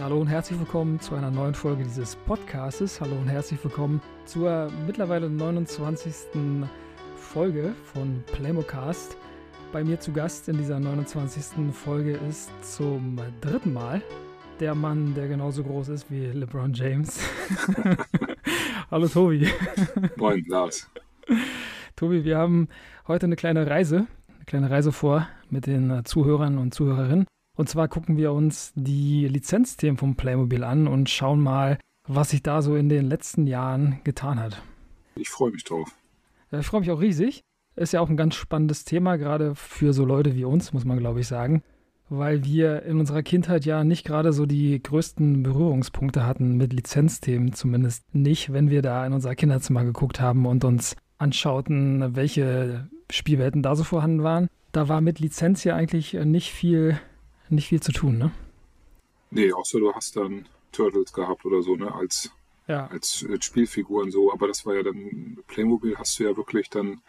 Hallo und herzlich willkommen zu einer neuen Folge dieses Podcastes. Hallo und herzlich willkommen zur mittlerweile 29. Folge von Playmocast. Bei mir zu Gast in dieser 29. Folge ist zum dritten Mal der Mann, der genauso groß ist wie LeBron James. Hallo Tobi. Moin, Lars. Tobi, wir haben heute eine kleine Reise, eine kleine Reise vor mit den Zuhörern und Zuhörerinnen. Und zwar gucken wir uns die Lizenzthemen vom Playmobil an und schauen mal, was sich da so in den letzten Jahren getan hat. Ich freue mich drauf. Ja, ich freue mich auch riesig. Ist ja auch ein ganz spannendes Thema, gerade für so Leute wie uns, muss man glaube ich sagen. Weil wir in unserer Kindheit ja nicht gerade so die größten Berührungspunkte hatten mit Lizenzthemen, zumindest nicht, wenn wir da in unser Kinderzimmer geguckt haben und uns anschauten, welche Spielwelten da so vorhanden waren. Da war mit Lizenz ja eigentlich nicht viel nicht viel zu tun, ne? Nee, außer du hast dann Turtles gehabt oder so, ne, als, ja. als, als Spielfiguren so. Aber das war ja dann, Playmobil hast du ja wirklich dann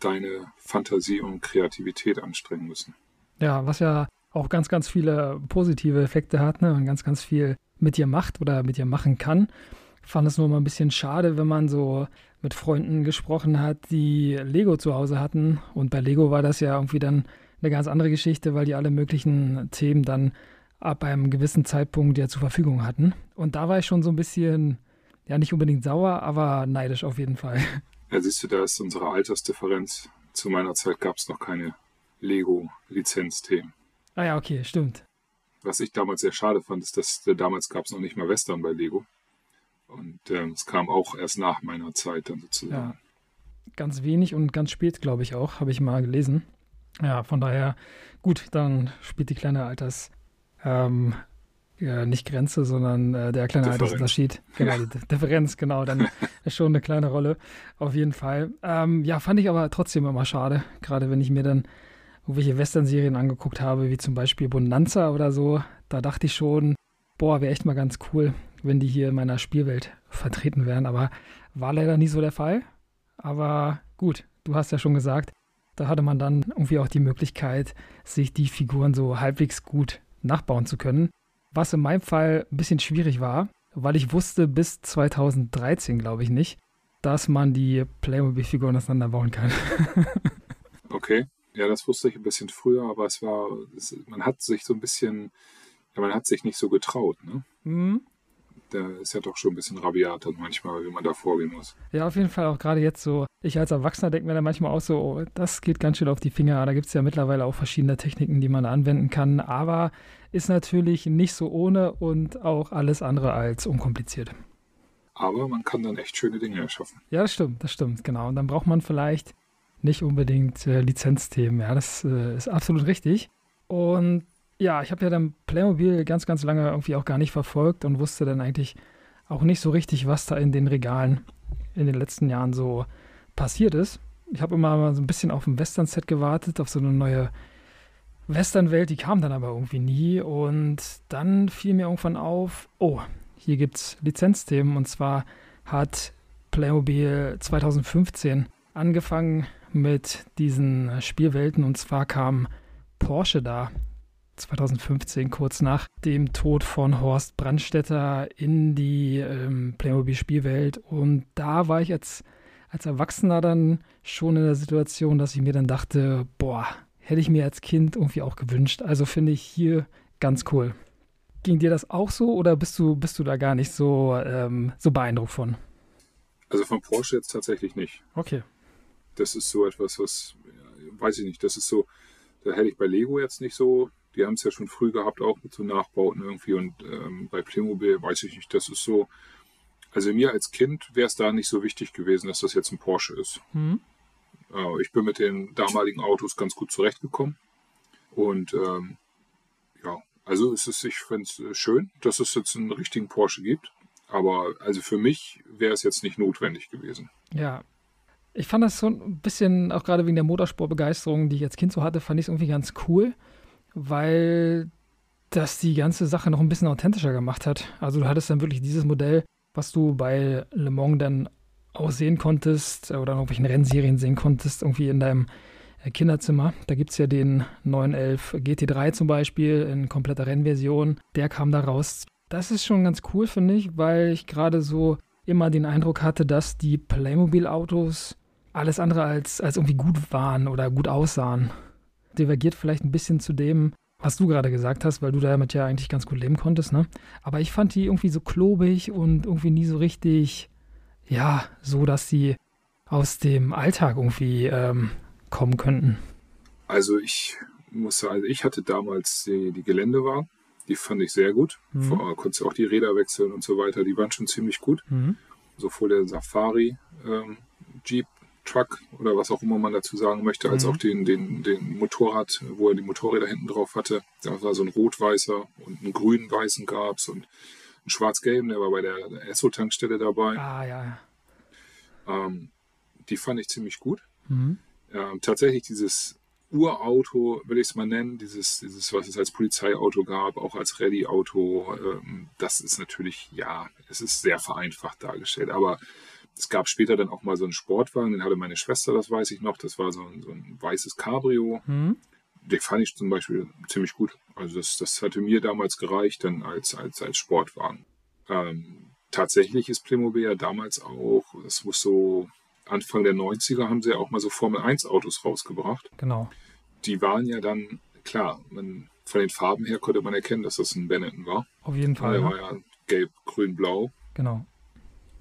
deine Fantasie und Kreativität anstrengen müssen. Ja, was ja auch ganz, ganz viele positive Effekte hat, ne, und ganz, ganz viel mit dir macht oder mit dir machen kann. Ich fand es nur mal ein bisschen schade, wenn man so mit Freunden gesprochen hat, die Lego zu Hause hatten. Und bei Lego war das ja irgendwie dann eine ganz andere Geschichte, weil die alle möglichen Themen dann ab einem gewissen Zeitpunkt ja zur Verfügung hatten. Und da war ich schon so ein bisschen, ja, nicht unbedingt sauer, aber neidisch auf jeden Fall. Ja, siehst du, da ist unsere Altersdifferenz. Zu meiner Zeit gab es noch keine Lego-Lizenzthemen. Ah ja, okay, stimmt. Was ich damals sehr schade fand, ist, dass äh, damals gab es noch nicht mal Western bei Lego. Und ähm, es kam auch erst nach meiner Zeit dann sozusagen. Ja, ganz wenig und ganz spät, glaube ich auch, habe ich mal gelesen. Ja, von daher, gut, dann spielt die kleine Alters, ähm, ja, nicht Grenze, sondern äh, der kleine Differenz. Altersunterschied. Genau, die Differenz, genau, dann ist schon eine kleine Rolle, auf jeden Fall. Ähm, ja, fand ich aber trotzdem immer schade, gerade wenn ich mir dann irgendwelche Western-Serien angeguckt habe, wie zum Beispiel Bonanza oder so, da dachte ich schon, boah, wäre echt mal ganz cool, wenn die hier in meiner Spielwelt vertreten wären, aber war leider nie so der Fall. Aber gut, du hast ja schon gesagt, da hatte man dann irgendwie auch die Möglichkeit, sich die Figuren so halbwegs gut nachbauen zu können. Was in meinem Fall ein bisschen schwierig war, weil ich wusste bis 2013, glaube ich nicht, dass man die Playmobil-Figuren auseinanderbauen kann. okay, ja, das wusste ich ein bisschen früher, aber es war, es, man hat sich so ein bisschen, ja, man hat sich nicht so getraut, ne? Mhm der ist ja doch schon ein bisschen rabiat dann manchmal, wie man da vorgehen muss. Ja, auf jeden Fall auch gerade jetzt so. Ich als Erwachsener denke mir dann manchmal auch so, oh, das geht ganz schön auf die Finger. Da gibt es ja mittlerweile auch verschiedene Techniken, die man da anwenden kann. Aber ist natürlich nicht so ohne und auch alles andere als unkompliziert. Aber man kann dann echt schöne Dinge erschaffen. Ja, das stimmt, das stimmt, genau. Und dann braucht man vielleicht nicht unbedingt äh, Lizenzthemen. Ja, das äh, ist absolut richtig. Und ja, ich habe ja dann Playmobil ganz, ganz lange irgendwie auch gar nicht verfolgt und wusste dann eigentlich auch nicht so richtig, was da in den Regalen in den letzten Jahren so passiert ist. Ich habe immer mal so ein bisschen auf ein Western-Set gewartet, auf so eine neue Western-Welt, die kam dann aber irgendwie nie. Und dann fiel mir irgendwann auf, oh, hier gibt es Lizenzthemen. Und zwar hat Playmobil 2015 angefangen mit diesen Spielwelten. Und zwar kam Porsche da 2015, kurz nach dem Tod von Horst Brandstetter, in die ähm, Playmobil-Spielwelt. Und da war ich als, als Erwachsener dann schon in der Situation, dass ich mir dann dachte, boah, hätte ich mir als Kind irgendwie auch gewünscht. Also finde ich hier ganz cool. Ging dir das auch so oder bist du, bist du da gar nicht so, ähm, so beeindruckt von? Also von Porsche jetzt tatsächlich nicht. Okay. Das ist so etwas, was, weiß ich nicht, das ist so, da hätte ich bei Lego jetzt nicht so die haben es ja schon früh gehabt, auch mit so Nachbauten irgendwie. Und ähm, bei Playmobil weiß ich nicht, das ist so. Also mir als Kind wäre es da nicht so wichtig gewesen, dass das jetzt ein Porsche ist. Mhm. Äh, ich bin mit den damaligen Autos ganz gut zurechtgekommen. Und ähm, ja, also es ist, ich finde es äh, schön, dass es jetzt einen richtigen Porsche gibt. Aber also für mich wäre es jetzt nicht notwendig gewesen. Ja, ich fand das so ein bisschen, auch gerade wegen der Motorsportbegeisterung, die ich als Kind so hatte, fand ich es irgendwie ganz cool weil das die ganze Sache noch ein bisschen authentischer gemacht hat. Also du hattest dann wirklich dieses Modell, was du bei Le Mans dann auch sehen konntest oder in irgendwelchen Rennserien sehen konntest, irgendwie in deinem äh, Kinderzimmer. Da gibt es ja den 911 GT3 zum Beispiel in kompletter Rennversion. Der kam da raus das ist schon ganz cool, finde ich, weil ich gerade so immer den Eindruck hatte, dass die Playmobil-Autos alles andere als, als irgendwie gut waren oder gut aussahen. Divergiert vielleicht ein bisschen zu dem, was du gerade gesagt hast, weil du damit ja eigentlich ganz gut leben konntest, ne? Aber ich fand die irgendwie so klobig und irgendwie nie so richtig, ja, so, dass sie aus dem Alltag irgendwie ähm, kommen könnten. Also ich muss sagen, also ich hatte damals die, die Geländewagen, die fand ich sehr gut. Mhm. Vor, konntest auch die Räder wechseln und so weiter, die waren schon ziemlich gut. Mhm. Sowohl der Safari ähm, Jeep Truck oder was auch immer man dazu sagen möchte, als mhm. auch den, den, den Motorrad, wo er die Motorräder hinten drauf hatte. Da war so ein rot-weißer und einen grün-weißen gab es und einen schwarz-gelben, der war bei der, Esso-Tankstelle dabei. Ah, ja. Ähm, die fand ich ziemlich gut. Mhm. Ähm, tatsächlich dieses Urauto, will ich es mal nennen, dieses, dieses, was es als Polizeiauto gab, auch als Rallye-Auto, ähm, das ist natürlich, ja, es ist sehr vereinfacht dargestellt, aber es gab später dann auch mal so einen Sportwagen, den hatte meine Schwester, das weiß ich noch. Das war so ein, so ein weißes Cabrio. Mhm. Den fand ich zum Beispiel ziemlich gut. Also das, das hatte mir damals gereicht, dann als, als, als Sportwagen. Ähm, tatsächlich ist Playmobil ja damals auch, das muss so Anfang der 90er haben sie ja auch mal so Formel 1 Autos rausgebracht. Genau. Die waren ja dann, klar, man, von den Farben her konnte man erkennen, dass das ein Benetton war. Auf jeden Fall. Der ja. war ja gelb, grün, blau. Genau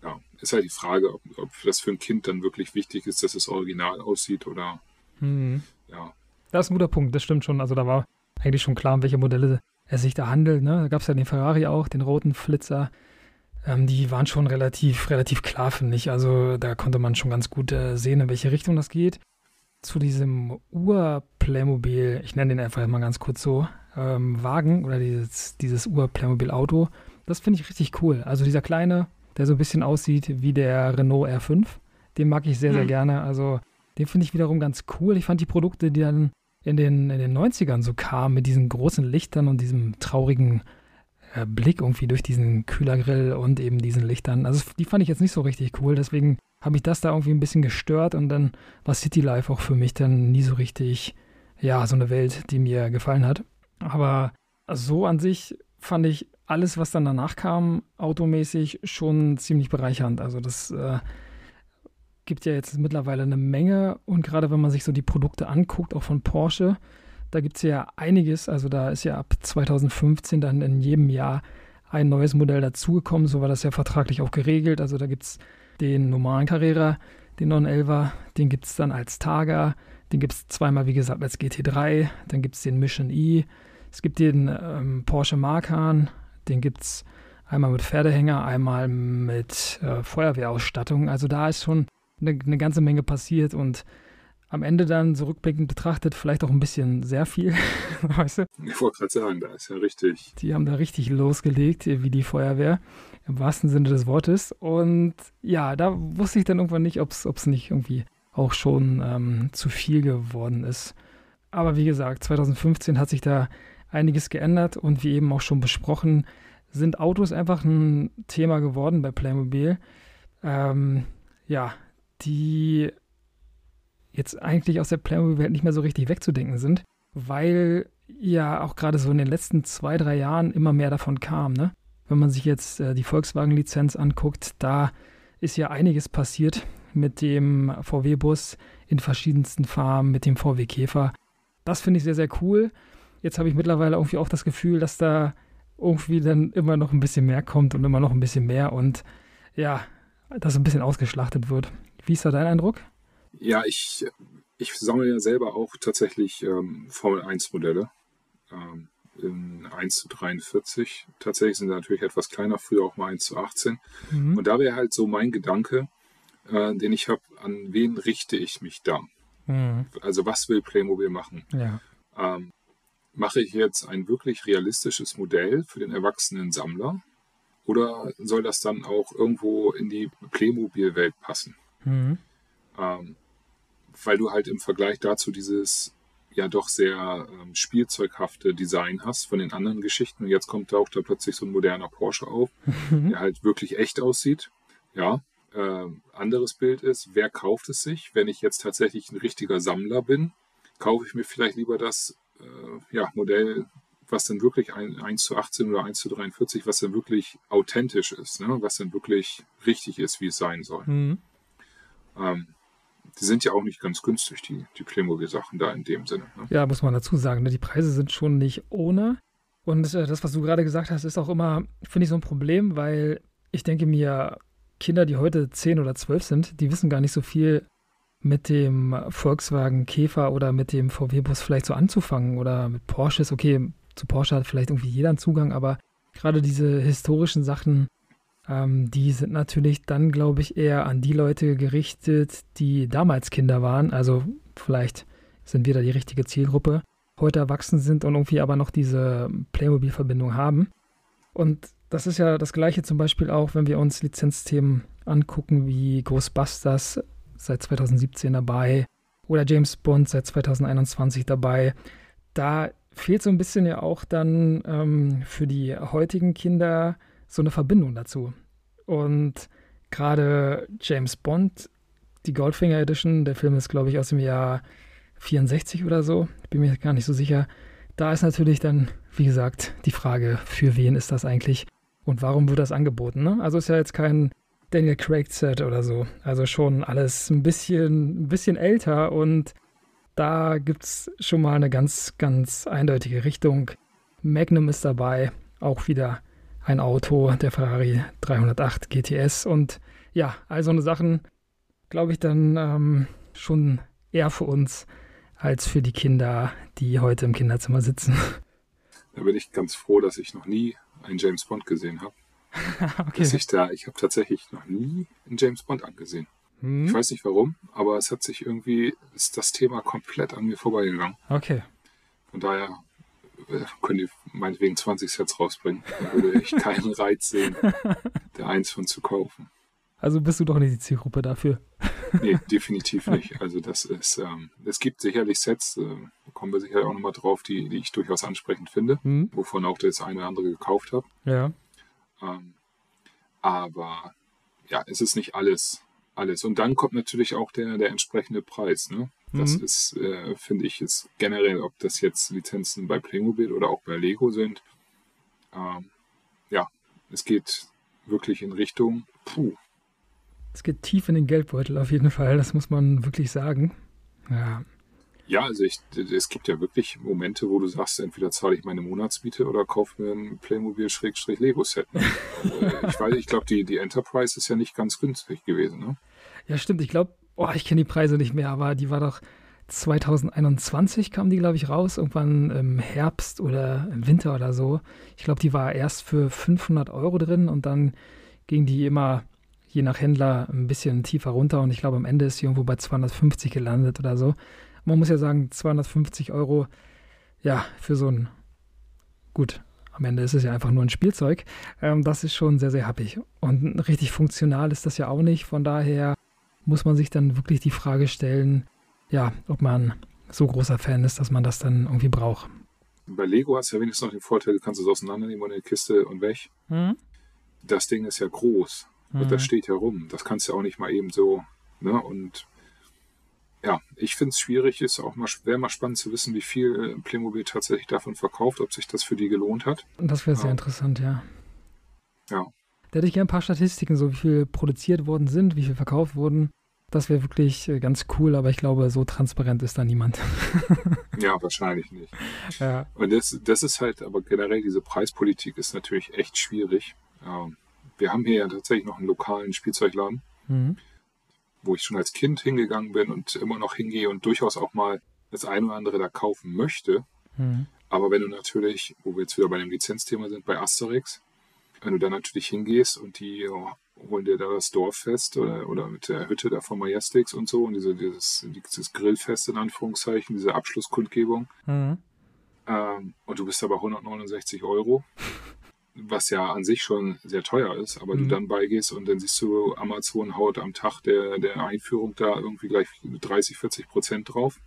ja, ist halt die Frage, ob, ob das für ein Kind dann wirklich wichtig ist, dass es original aussieht oder mhm. ja. Das ist ein guter Punkt, das stimmt schon. Also da war eigentlich schon klar, um welche Modelle es sich da handelt. Ne? Da gab es ja den Ferrari auch, den roten Flitzer. Ähm, die waren schon relativ, relativ klar, finde ich. Also da konnte man schon ganz gut äh, sehen, in welche Richtung das geht. Zu diesem Ur-Playmobil, ich nenne den einfach mal ganz kurz so, ähm, Wagen oder dieses, dieses Ur-Playmobil-Auto, das finde ich richtig cool. Also dieser kleine, der so ein bisschen aussieht wie der Renault R5. Den mag ich sehr, sehr mhm. gerne. Also den finde ich wiederum ganz cool. Ich fand die Produkte, die dann in den, in den 90ern so kamen, mit diesen großen Lichtern und diesem traurigen äh, Blick irgendwie durch diesen Kühlergrill und eben diesen Lichtern. Also die fand ich jetzt nicht so richtig cool. Deswegen habe ich das da irgendwie ein bisschen gestört und dann war City Life auch für mich dann nie so richtig, ja, so eine Welt, die mir gefallen hat. Aber so an sich fand ich alles, was dann danach kam, automäßig schon ziemlich bereichernd. Also das äh, gibt ja jetzt mittlerweile eine Menge und gerade wenn man sich so die Produkte anguckt, auch von Porsche, da gibt es ja einiges. Also da ist ja ab 2015 dann in jedem Jahr ein neues Modell dazugekommen. So war das ja vertraglich auch geregelt. Also da gibt es den normalen Carrera, den 911er, den gibt es dann als Targa, den gibt es zweimal, wie gesagt, als GT3, dann gibt es den Mission E, es gibt den ähm, Porsche Macan, den gibt es einmal mit Pferdehänger, einmal mit äh, Feuerwehrausstattung. Also da ist schon eine, eine, ganze Menge passiert und am Ende dann zurückblickend betrachtet vielleicht auch ein bisschen sehr viel, weißt du? Ich wollte gerade sagen, da ist ja richtig. Die haben da richtig losgelegt, wie die Feuerwehr, im wahrsten Sinne des Wortes. Und ja, da wusste ich dann irgendwann nicht, ob es nicht irgendwie auch schon ähm, zu viel geworden ist. Aber wie gesagt, 2015 hat sich da einiges geändert und wie eben auch schon besprochen, sind Autos einfach ein Thema geworden bei Playmobil. Ähm, ja, die jetzt eigentlich aus der Playmobil-Welt nicht mehr so richtig wegzudenken sind, weil ja auch gerade so in den letzten zwei, drei Jahren immer mehr davon kam. Ne? Wenn man sich jetzt äh, die Volkswagen-Lizenz anguckt, da ist ja einiges passiert mit dem VW-Bus in verschiedensten Farben, mit dem VW Käfer. Das finde ich sehr, sehr cool. Jetzt habe ich mittlerweile irgendwie auch das Gefühl, dass da irgendwie dann immer noch ein bisschen mehr kommt und immer noch ein bisschen mehr und ja, dass ein bisschen ausgeschlachtet wird. Wie ist da dein Eindruck? Ja, ich, ich sammle ja selber auch tatsächlich ähm, Formel 1 Modelle. Ähm, in 1 zu 43. Tatsächlich sind sie natürlich etwas kleiner, früher auch mal 1 zu 18. Mhm. Und da wäre halt so mein Gedanke, äh, den ich habe, an wen richte ich mich da? Mhm. Also was will Playmobil machen? Ja. Ähm, mache ich jetzt ein wirklich realistisches Modell für den erwachsenen Sammler oder soll das dann auch irgendwo in die Playmobil-Welt passen? Mhm. Ähm, weil du halt im Vergleich dazu dieses ja doch sehr ähm, spielzeughafte Design hast von den anderen Geschichten. Und jetzt kommt da auch da plötzlich so ein moderner Porsche auf, mhm. der halt wirklich echt aussieht. Ja, äh, anderes Bild ist, wer kauft es sich? Wenn ich jetzt tatsächlich ein richtiger Sammler bin, kaufe ich mir vielleicht lieber das ja, Modell, was dann wirklich ein, 1 zu 18 oder 1 zu 43, was dann wirklich authentisch ist, ne? was dann wirklich richtig ist, wie es sein soll. Mhm. Ähm, die sind ja auch nicht ganz günstig, die, die Playmobil-Sachen da in dem Sinne. Ne? Ja, muss man dazu sagen. Ne? Die Preise sind schon nicht ohne. Und äh, das, was du gerade gesagt hast, ist auch immer, finde ich, so ein Problem, weil ich denke mir, Kinder, die heute 10 oder 12 sind, die wissen gar nicht so viel mit dem Volkswagen Käfer oder mit dem VW-Bus vielleicht so anzufangen oder mit Porsches. Okay, zu Porsche hat vielleicht irgendwie jeder einen Zugang, aber gerade diese historischen Sachen, ähm, die sind natürlich dann, glaube ich, eher an die Leute gerichtet, die damals Kinder waren. Also vielleicht sind wir da die richtige Zielgruppe, heute erwachsen sind und irgendwie aber noch diese Playmobil-Verbindung haben. Und das ist ja das gleiche zum Beispiel auch, wenn wir uns Lizenzthemen angucken wie Ghostbusters seit 2017 dabei oder James Bond seit 2021 dabei. Da fehlt so ein bisschen ja auch dann ähm, für die heutigen Kinder so eine Verbindung dazu. Und gerade James Bond, die Goldfinger Edition, der Film ist, glaube ich, aus dem Jahr 64 oder so, bin mir gar nicht so sicher. Da ist natürlich dann, wie gesagt, die Frage, für wen ist das eigentlich und warum wird das angeboten? Ne? Also ist ja jetzt kein Daniel Craig Set oder so. Also schon alles ein bisschen, ein bisschen älter und da gibt es schon mal eine ganz, ganz eindeutige Richtung. Magnum ist dabei, auch wieder ein Auto, der Ferrari 308 GTS und ja, all so eine Sachen, glaube ich, dann ähm, schon eher für uns als für die Kinder, die heute im Kinderzimmer sitzen. Da bin ich ganz froh, dass ich noch nie einen James Bond gesehen habe. okay. ich da, ich habe tatsächlich noch nie einen James Bond angesehen. Hm. Ich weiß nicht warum, aber es hat sich irgendwie, ist das Thema komplett an mir vorbeigegangen. Okay. Von daher äh, können die meinetwegen 20 Sets rausbringen. Da würde ich keinen Reiz sehen, der eins von zu kaufen. Also bist du doch nicht die Zielgruppe dafür. nee, definitiv nicht. Also das ist, ähm, es gibt sicherlich Sets, äh, kommen wir sicher auch nochmal drauf, die, die ich durchaus ansprechend finde, hm. wovon auch das eine oder andere gekauft habe. Ja. Ähm, aber ja, es ist nicht alles alles. Und dann kommt natürlich auch der, der entsprechende Preis. Ne? Das mhm. ist, äh, finde ich, ist generell, ob das jetzt Lizenzen bei Playmobil oder auch bei Lego sind. Ähm, ja, es geht wirklich in Richtung, puh. Es geht tief in den Geldbeutel auf jeden Fall, das muss man wirklich sagen. Ja. Ja, also ich, es gibt ja wirklich Momente, wo du sagst, entweder zahle ich meine Monatsmiete oder kaufe mir ein Playmobil-Lego-Set. Ne? Äh, ich weiß, ich glaube, die, die Enterprise ist ja nicht ganz günstig gewesen. Ne? Ja, stimmt. Ich glaube, oh, ich kenne die Preise nicht mehr, aber die war doch 2021 kam die, glaube ich, raus, irgendwann im Herbst oder im Winter oder so. Ich glaube, die war erst für 500 Euro drin und dann ging die immer je nach Händler ein bisschen tiefer runter und ich glaube, am Ende ist sie irgendwo bei 250 gelandet oder so man muss ja sagen, 250 Euro, ja, für so ein, gut, am Ende ist es ja einfach nur ein Spielzeug. Ähm, das ist schon sehr, sehr happig. Und richtig funktional ist das ja auch nicht. Von daher muss man sich dann wirklich die Frage stellen, ja, ob man so großer Fan ist, dass man das dann irgendwie braucht. Bei Lego hast du ja wenigstens noch den Vorteil, du kannst es auseinandernehmen und in die Kiste und weg. Mhm. Das Ding ist ja groß und das mhm. steht ja rum. Das kannst du auch nicht mal eben so, ne? Und ja, ich finde es schwierig, ist auch mal, wäre mal spannend zu wissen, wie viel äh, Playmobil tatsächlich davon verkauft, ob sich das für die gelohnt hat. Das wäre sehr ja. interessant, ja. Ja. Da hätte ich gerne ein paar Statistiken, so wie viel produziert worden sind, wie viel verkauft wurden. Das wäre wirklich äh, ganz cool, aber ich glaube, so transparent ist da niemand. ja, wahrscheinlich nicht. Ja. Und das, das ist halt, aber generell diese Preispolitik ist natürlich echt schwierig. Wir haben hier ja tatsächlich noch einen lokalen Spielzeugladen. Mhm wo ich schon als Kind hingegangen bin und immer noch hingehe und durchaus auch mal das eine oder andere da kaufen möchte. Mhm. Aber wenn du natürlich, wo wir jetzt wieder bei dem Lizenzthema sind, bei Asterix, wenn du da natürlich hingehst und die oh, holen dir da das Dorffest oder, oder mit der Hütte da von Majestix und so und diese, dieses, dieses Grillfest in Anführungszeichen, diese Abschlusskundgebung. Mhm. Ähm, und du bist aber 169 Euro was ja an sich schon sehr teuer ist, aber mhm. du dann beigehst und dann siehst du, Amazon haut am Tag der, der Einführung da irgendwie gleich 30, 40 Prozent drauf.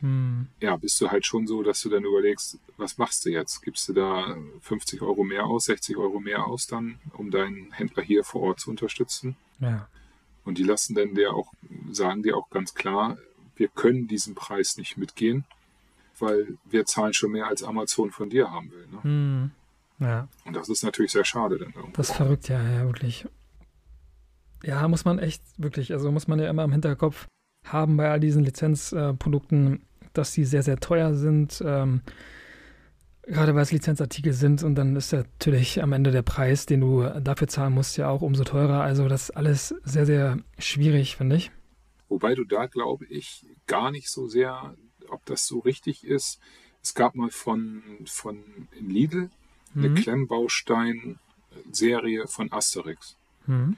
Mhm. Ja, bist du halt schon so, dass du dann überlegst, was machst du jetzt? Gibst du da 50 Euro mehr aus, 60 Euro mehr aus dann, um deinen Händler hier vor Ort zu unterstützen? Ja. Und die lassen dann dir auch, sagen dir auch ganz klar, wir können diesen Preis nicht mitgehen. weil wir zahlen schon mehr als Amazon von dir haben will. Ne? Hm. Ja. Und das ist natürlich sehr schade dann irgendwo. Das ist verrückt, ja, ja, wirklich. Ja, muss man echt wirklich, also muss man ja immer im Hinterkopf haben bei all diesen Lizenzprodukten, äh, dass die sehr, sehr teuer sind. Ähm, gerade weil es Lizenzartikel sind und dann ist natürlich am Ende der Preis, den du dafür zahlen musst, ja auch umso teurer. Also das ist alles sehr, sehr schwierig, finde ich. Wobei du da, glaube ich, gar nicht so sehr, ob das so richtig ist. Es gab mal von, von Lidl eine mhm. Klemmbaustein-Serie von Asterix. Mhm.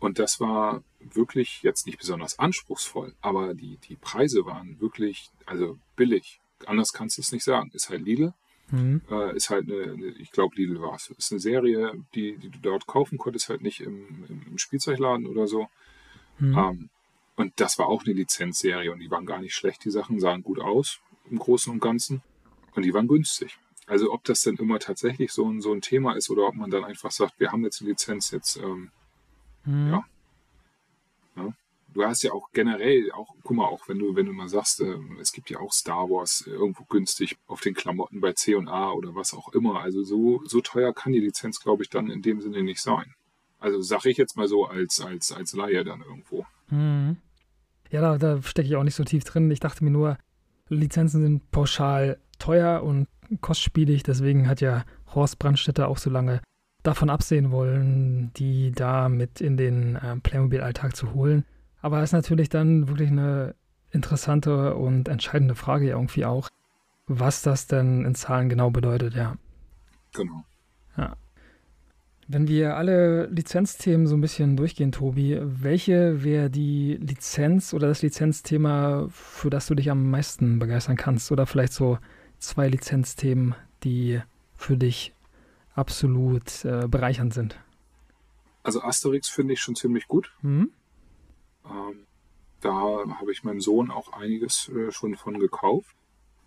Und das war wirklich jetzt nicht besonders anspruchsvoll, aber die, die Preise waren wirklich, also billig. Anders kannst du es nicht sagen. Ist halt Lidl. Mhm. Äh, ist halt eine, ich glaube, Lidl war es. Ist eine Serie, die, die du dort kaufen konntest, halt nicht im, im Spielzeugladen oder so. Mhm. Ähm, und das war auch eine Lizenzserie und die waren gar nicht schlecht. Die Sachen sahen gut aus im Großen und Ganzen und die waren günstig. Also ob das denn immer tatsächlich so ein, so ein Thema ist oder ob man dann einfach sagt, wir haben jetzt eine Lizenz, jetzt ähm, mhm. ja. ja. Du hast ja auch generell, auch, guck mal, auch wenn du, wenn du mal sagst, äh, es gibt ja auch Star Wars irgendwo günstig auf den Klamotten bei C und A oder was auch immer. Also so, so teuer kann die Lizenz, glaube ich, dann in dem Sinne nicht sein. Also sage ich jetzt mal so als, als, als Laie dann irgendwo. Mhm. Ja, da, da stecke ich auch nicht so tief drin. Ich dachte mir nur, Lizenzen sind pauschal teuer und kostspielig. Deswegen hat ja Horst Brandstätter auch so lange davon absehen wollen, die da mit in den äh, Playmobil-Alltag zu holen. Aber es ist natürlich dann wirklich eine interessante und entscheidende Frage irgendwie auch, was das denn in Zahlen genau bedeutet, ja. Genau. Ja. Wenn wir alle Lizenzthemen so ein bisschen durchgehen, Tobi, welche wäre die Lizenz oder das Lizenzthema, für das du dich am meisten begeistern kannst? Oder vielleicht so zwei Lizenzthemen, die für dich absolut äh, bereichernd sind? Also Asterix finde ich schon ziemlich gut. Mhm. Ähm, da habe ich meinem Sohn auch einiges äh, schon von gekauft.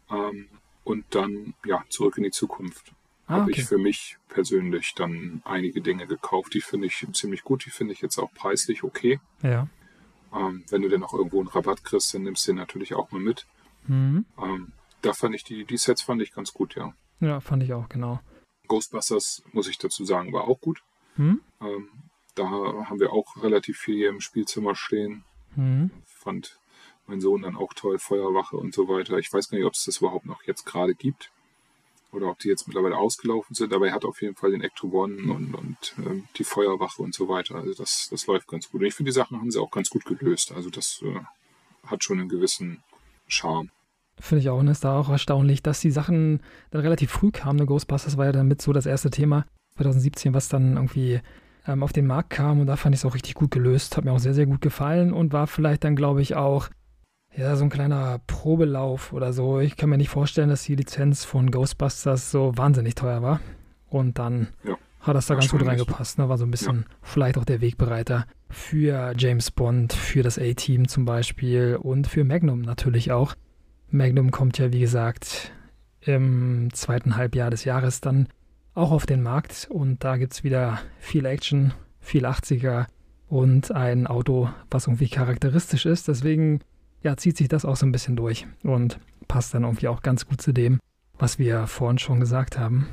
Ähm, und dann, ja, zurück in die Zukunft ah, habe okay. ich für mich persönlich dann einige Dinge gekauft. Die finde ich ziemlich gut. Die finde ich jetzt auch preislich okay. Ja. Ähm, wenn du denn auch irgendwo einen Rabatt kriegst, dann nimmst du den natürlich auch mal mit. Mhm. Ähm, da fand ich die, die Sets fand ich ganz gut, ja. Ja, fand ich auch, genau. Ghostbusters, muss ich dazu sagen, war auch gut. Mhm. Ähm, da haben wir auch relativ viel hier im Spielzimmer stehen. Mhm. Fand mein Sohn dann auch toll, Feuerwache und so weiter. Ich weiß gar nicht, ob es das überhaupt noch jetzt gerade gibt oder ob die jetzt mittlerweile ausgelaufen sind, aber er hat auf jeden Fall den Ecto One und, und äh, die Feuerwache und so weiter. Also das, das läuft ganz gut. Und ich finde, die Sachen haben sie auch ganz gut gelöst. Also das äh, hat schon einen gewissen Charme. Finde ich auch, und ist da auch erstaunlich, dass die Sachen dann relativ früh kamen. Ne? Ghostbusters war ja dann mit so das erste Thema 2017, was dann irgendwie ähm, auf den Markt kam und da fand ich es auch richtig gut gelöst. Hat mir auch sehr, sehr gut gefallen und war vielleicht dann, glaube ich, auch ja, so ein kleiner Probelauf oder so. Ich kann mir nicht vorstellen, dass die Lizenz von Ghostbusters so wahnsinnig teuer war. Und dann ja, hat das da ganz gut reingepasst. Ne? War so ein bisschen ja. vielleicht auch der Wegbereiter für James Bond, für das A-Team zum Beispiel und für Magnum natürlich auch. Magnum kommt ja, wie gesagt, im zweiten Halbjahr des Jahres dann auch auf den Markt und da gibt es wieder viel Action, viel 80er und ein Auto, was irgendwie charakteristisch ist. Deswegen ja, zieht sich das auch so ein bisschen durch und passt dann irgendwie auch ganz gut zu dem, was wir vorhin schon gesagt haben.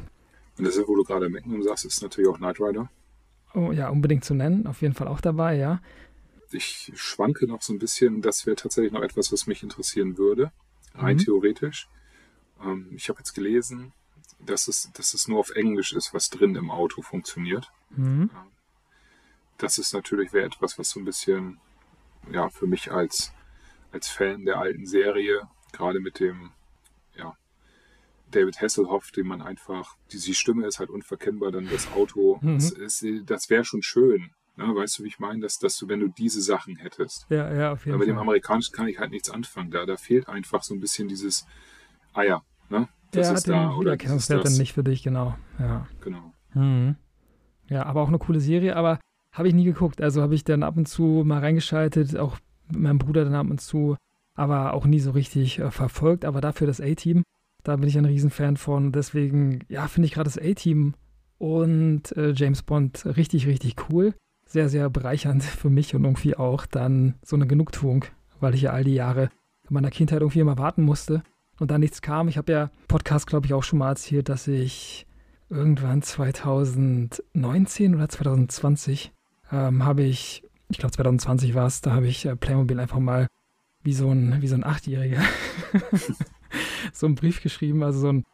Und das, wo du gerade Magnum sagst, ist natürlich auch Knight Rider. Oh ja, unbedingt zu nennen, auf jeden Fall auch dabei, ja. Ich schwanke noch so ein bisschen, das wäre tatsächlich noch etwas, was mich interessieren würde rein mhm. theoretisch. Ähm, ich habe jetzt gelesen, dass es, dass es nur auf Englisch ist, was drin im Auto funktioniert. Mhm. Das ist natürlich wäre etwas, was so ein bisschen, ja, für mich als, als Fan der alten Serie, gerade mit dem, ja, David Hasselhoff, den man einfach, die, die Stimme ist halt unverkennbar, dann das Auto, mhm. das, das wäre schon schön. Ne, weißt du, wie ich meine, dass, dass du, wenn du diese Sachen hättest. Ja, ja, auf jeden Aber Fall. Mit dem Amerikanischen kann ich halt nichts anfangen. Da, da fehlt einfach so ein bisschen dieses Eier. Ne? Das ja, ist da. Oder Wiedererkennungswert dann nicht für dich, genau. Ja. Genau. Mhm. Ja, aber auch eine coole Serie, aber habe ich nie geguckt. Also habe ich dann ab und zu mal reingeschaltet, auch mit meinem Bruder dann ab und zu, aber auch nie so richtig äh, verfolgt. Aber dafür das A-Team, da bin ich ein Riesenfan von. Deswegen, ja, finde ich gerade das A-Team und äh, James Bond richtig, richtig cool sehr, sehr bereichernd für mich und irgendwie auch dann so eine Genugtuung, weil ich ja all die Jahre in meiner Kindheit irgendwie immer warten musste, und da nichts kam. Ich habe ja Podcast, glaube ich, auch schon mal erzählt, dass ich irgendwann 2019 oder 2020 ähm, habe ich, ich glaube 2020 war es, da habe ich äh, Playmobil einfach mal wie so ein, wie so ein Achtjähriger so einen Brief geschrieben, also so, ein,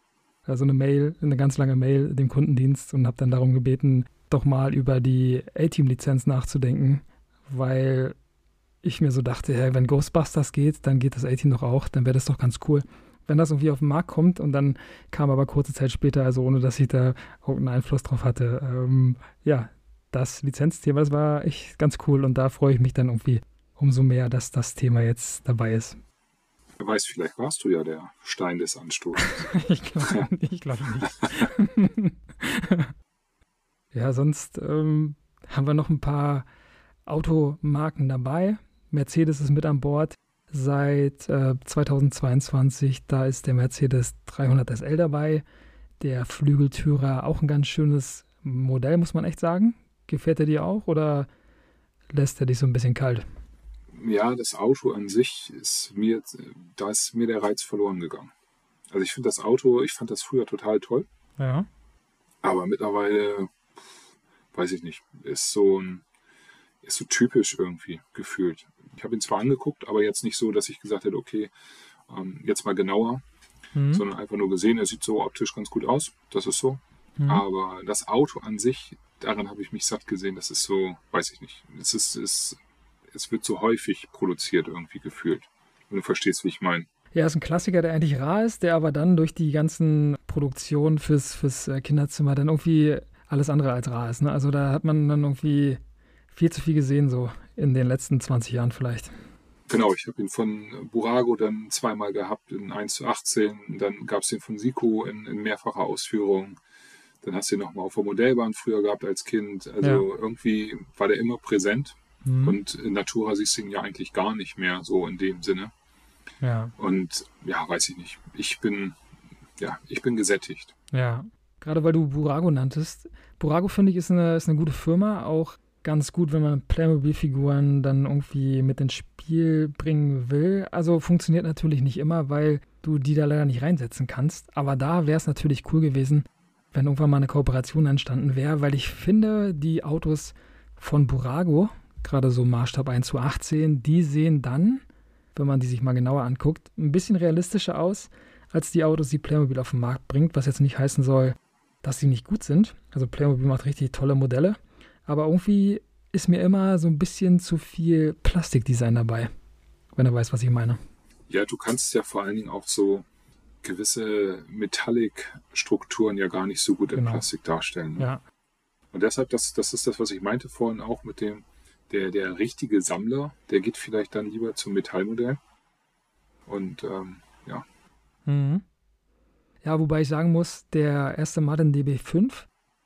äh, so eine Mail, eine ganz lange Mail dem Kundendienst und habe dann darum gebeten, doch mal über die A-Team-Lizenz nachzudenken, weil ich mir so dachte, hey, wenn Ghostbusters geht, dann geht das A-Team doch auch, dann wäre das doch ganz cool wenn das irgendwie auf den Markt kommt und dann kam aber kurze Zeit später, also ohne dass ich da irgendeinen Einfluss drauf hatte, ähm, ja, das Lizenzthema, das war echt ganz cool und da freue ich mich dann irgendwie umso mehr, dass das Thema jetzt dabei ist. Wer weiß, vielleicht warst du ja der Stein des Anstoßes. ich glaube glaub nicht. ja, sonst ähm, haben wir noch ein paar Automarken dabei. Mercedes ist mit an Bord seit äh, 2022. Da ist der Mercedes 300 SL dabei. Der Flügeltürer auch ein ganz schönes Modell, muss man echt sagen. Gefällt er dir auch oder lässt er dich so ein bisschen kalt? Ja, das Auto an sich ist mir, da ist mir der Reiz verloren gegangen. Also ich finde das Auto, ich fand das früher total toll. Ja. Aber mittlerweile, weiß ich nicht, ist so ein, ist so typisch irgendwie gefühlt. Ich habe ihn zwar angeguckt, aber jetzt nicht so, dass ich gesagt hätte, okay, ähm, jetzt mal genauer, mhm. sondern einfach nur gesehen, er sieht so optisch ganz gut aus, das ist so. Mhm. Aber das Auto an sich, daran habe ich mich satt gesehen, das ist so, weiß ich nicht, es ist, ist es wird so häufig produziert irgendwie gefühlt. Wenn du verstehst, wie ich meine. Ja, ist ein Klassiker, der eigentlich rar ist, der aber dann durch die ganzen Produktionen fürs, fürs äh, Kinderzimmer dann irgendwie alles andere als rar ist. Ne? Also da hat man dann irgendwie viel zu viel gesehen, so in den letzten 20 Jahren vielleicht. Genau, ich habe ihn von Burago dann zweimal gehabt in 1 zu 18. Dann gab es den von Sico in, in, mehrfacher Ausführung. Dann hast du ihn nochmal auf der Modellbahn früher gehabt als Kind. Also ja. irgendwie war der immer präsent. Mhm. Und in Natura siehst du ihn ja eigentlich gar nicht mehr so in dem Sinne. Ja. Und ja, weiß ich nicht. Ich bin, ja, ich bin gesättigt. Ja. Gerade weil du Burago nanntest. Burago, finde ich, ist eine, ist eine gute Firma. Auch ganz gut, wenn man Playmobil-Figuren dann irgendwie mit ins Spiel bringen will. Also funktioniert natürlich nicht immer, weil du die da leider nicht reinsetzen kannst. Aber da wäre es natürlich cool gewesen, wenn irgendwann mal eine Kooperation entstanden wäre, weil ich finde, die Autos von Burago, gerade so Maßstab 1 zu 18, die sehen dann, wenn man die sich mal genauer anguckt, ein bisschen realistischer aus als die Autos, die Playmobil auf den Markt bringt, was jetzt nicht heißen soll, dass sie nicht gut sind. Also Playmobil macht richtig tolle Modelle aber irgendwie ist mir immer so ein bisschen zu viel Plastikdesign dabei, wenn er weiß, was ich meine. Ja, du kannst ja vor allen Dingen auch so gewisse Metallic-Strukturen ja gar nicht so gut genau. in Plastik darstellen. Ne? Ja. Und deshalb, das, das ist das, was ich meinte vorhin auch mit dem, der, der richtige Sammler, der geht vielleicht dann lieber zum Metallmodell. Und ähm, ja. Mhm. Ja, wobei ich sagen muss, der erste Martin DB5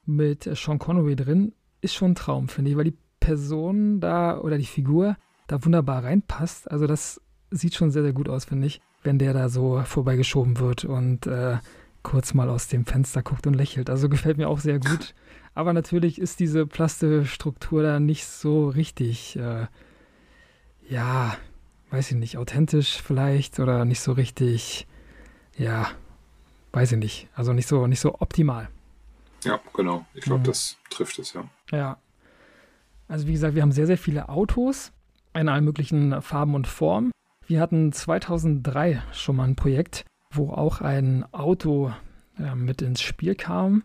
mit Sean Connery drin ist schon ein Traum, finde ich, weil die Person da oder die Figur da wunderbar reinpasst. Also das sieht schon sehr, sehr gut aus, finde ich, wenn der da so vorbeigeschoben wird und äh, kurz mal aus dem Fenster guckt und lächelt. Also gefällt mir auch sehr gut. Aber natürlich ist diese Plastestruktur da nicht so richtig, äh, ja, weiß ich nicht, authentisch vielleicht oder nicht so richtig, ja, weiß ich nicht. Also nicht so, nicht so optimal. Ja, genau. Ich glaube, mhm. das trifft es, ja. Ja. Also wie gesagt, wir haben sehr, sehr viele Autos in allen möglichen Farben und Formen. Wir hatten 2003 schon mal ein Projekt, wo auch ein Auto äh, mit ins Spiel kam.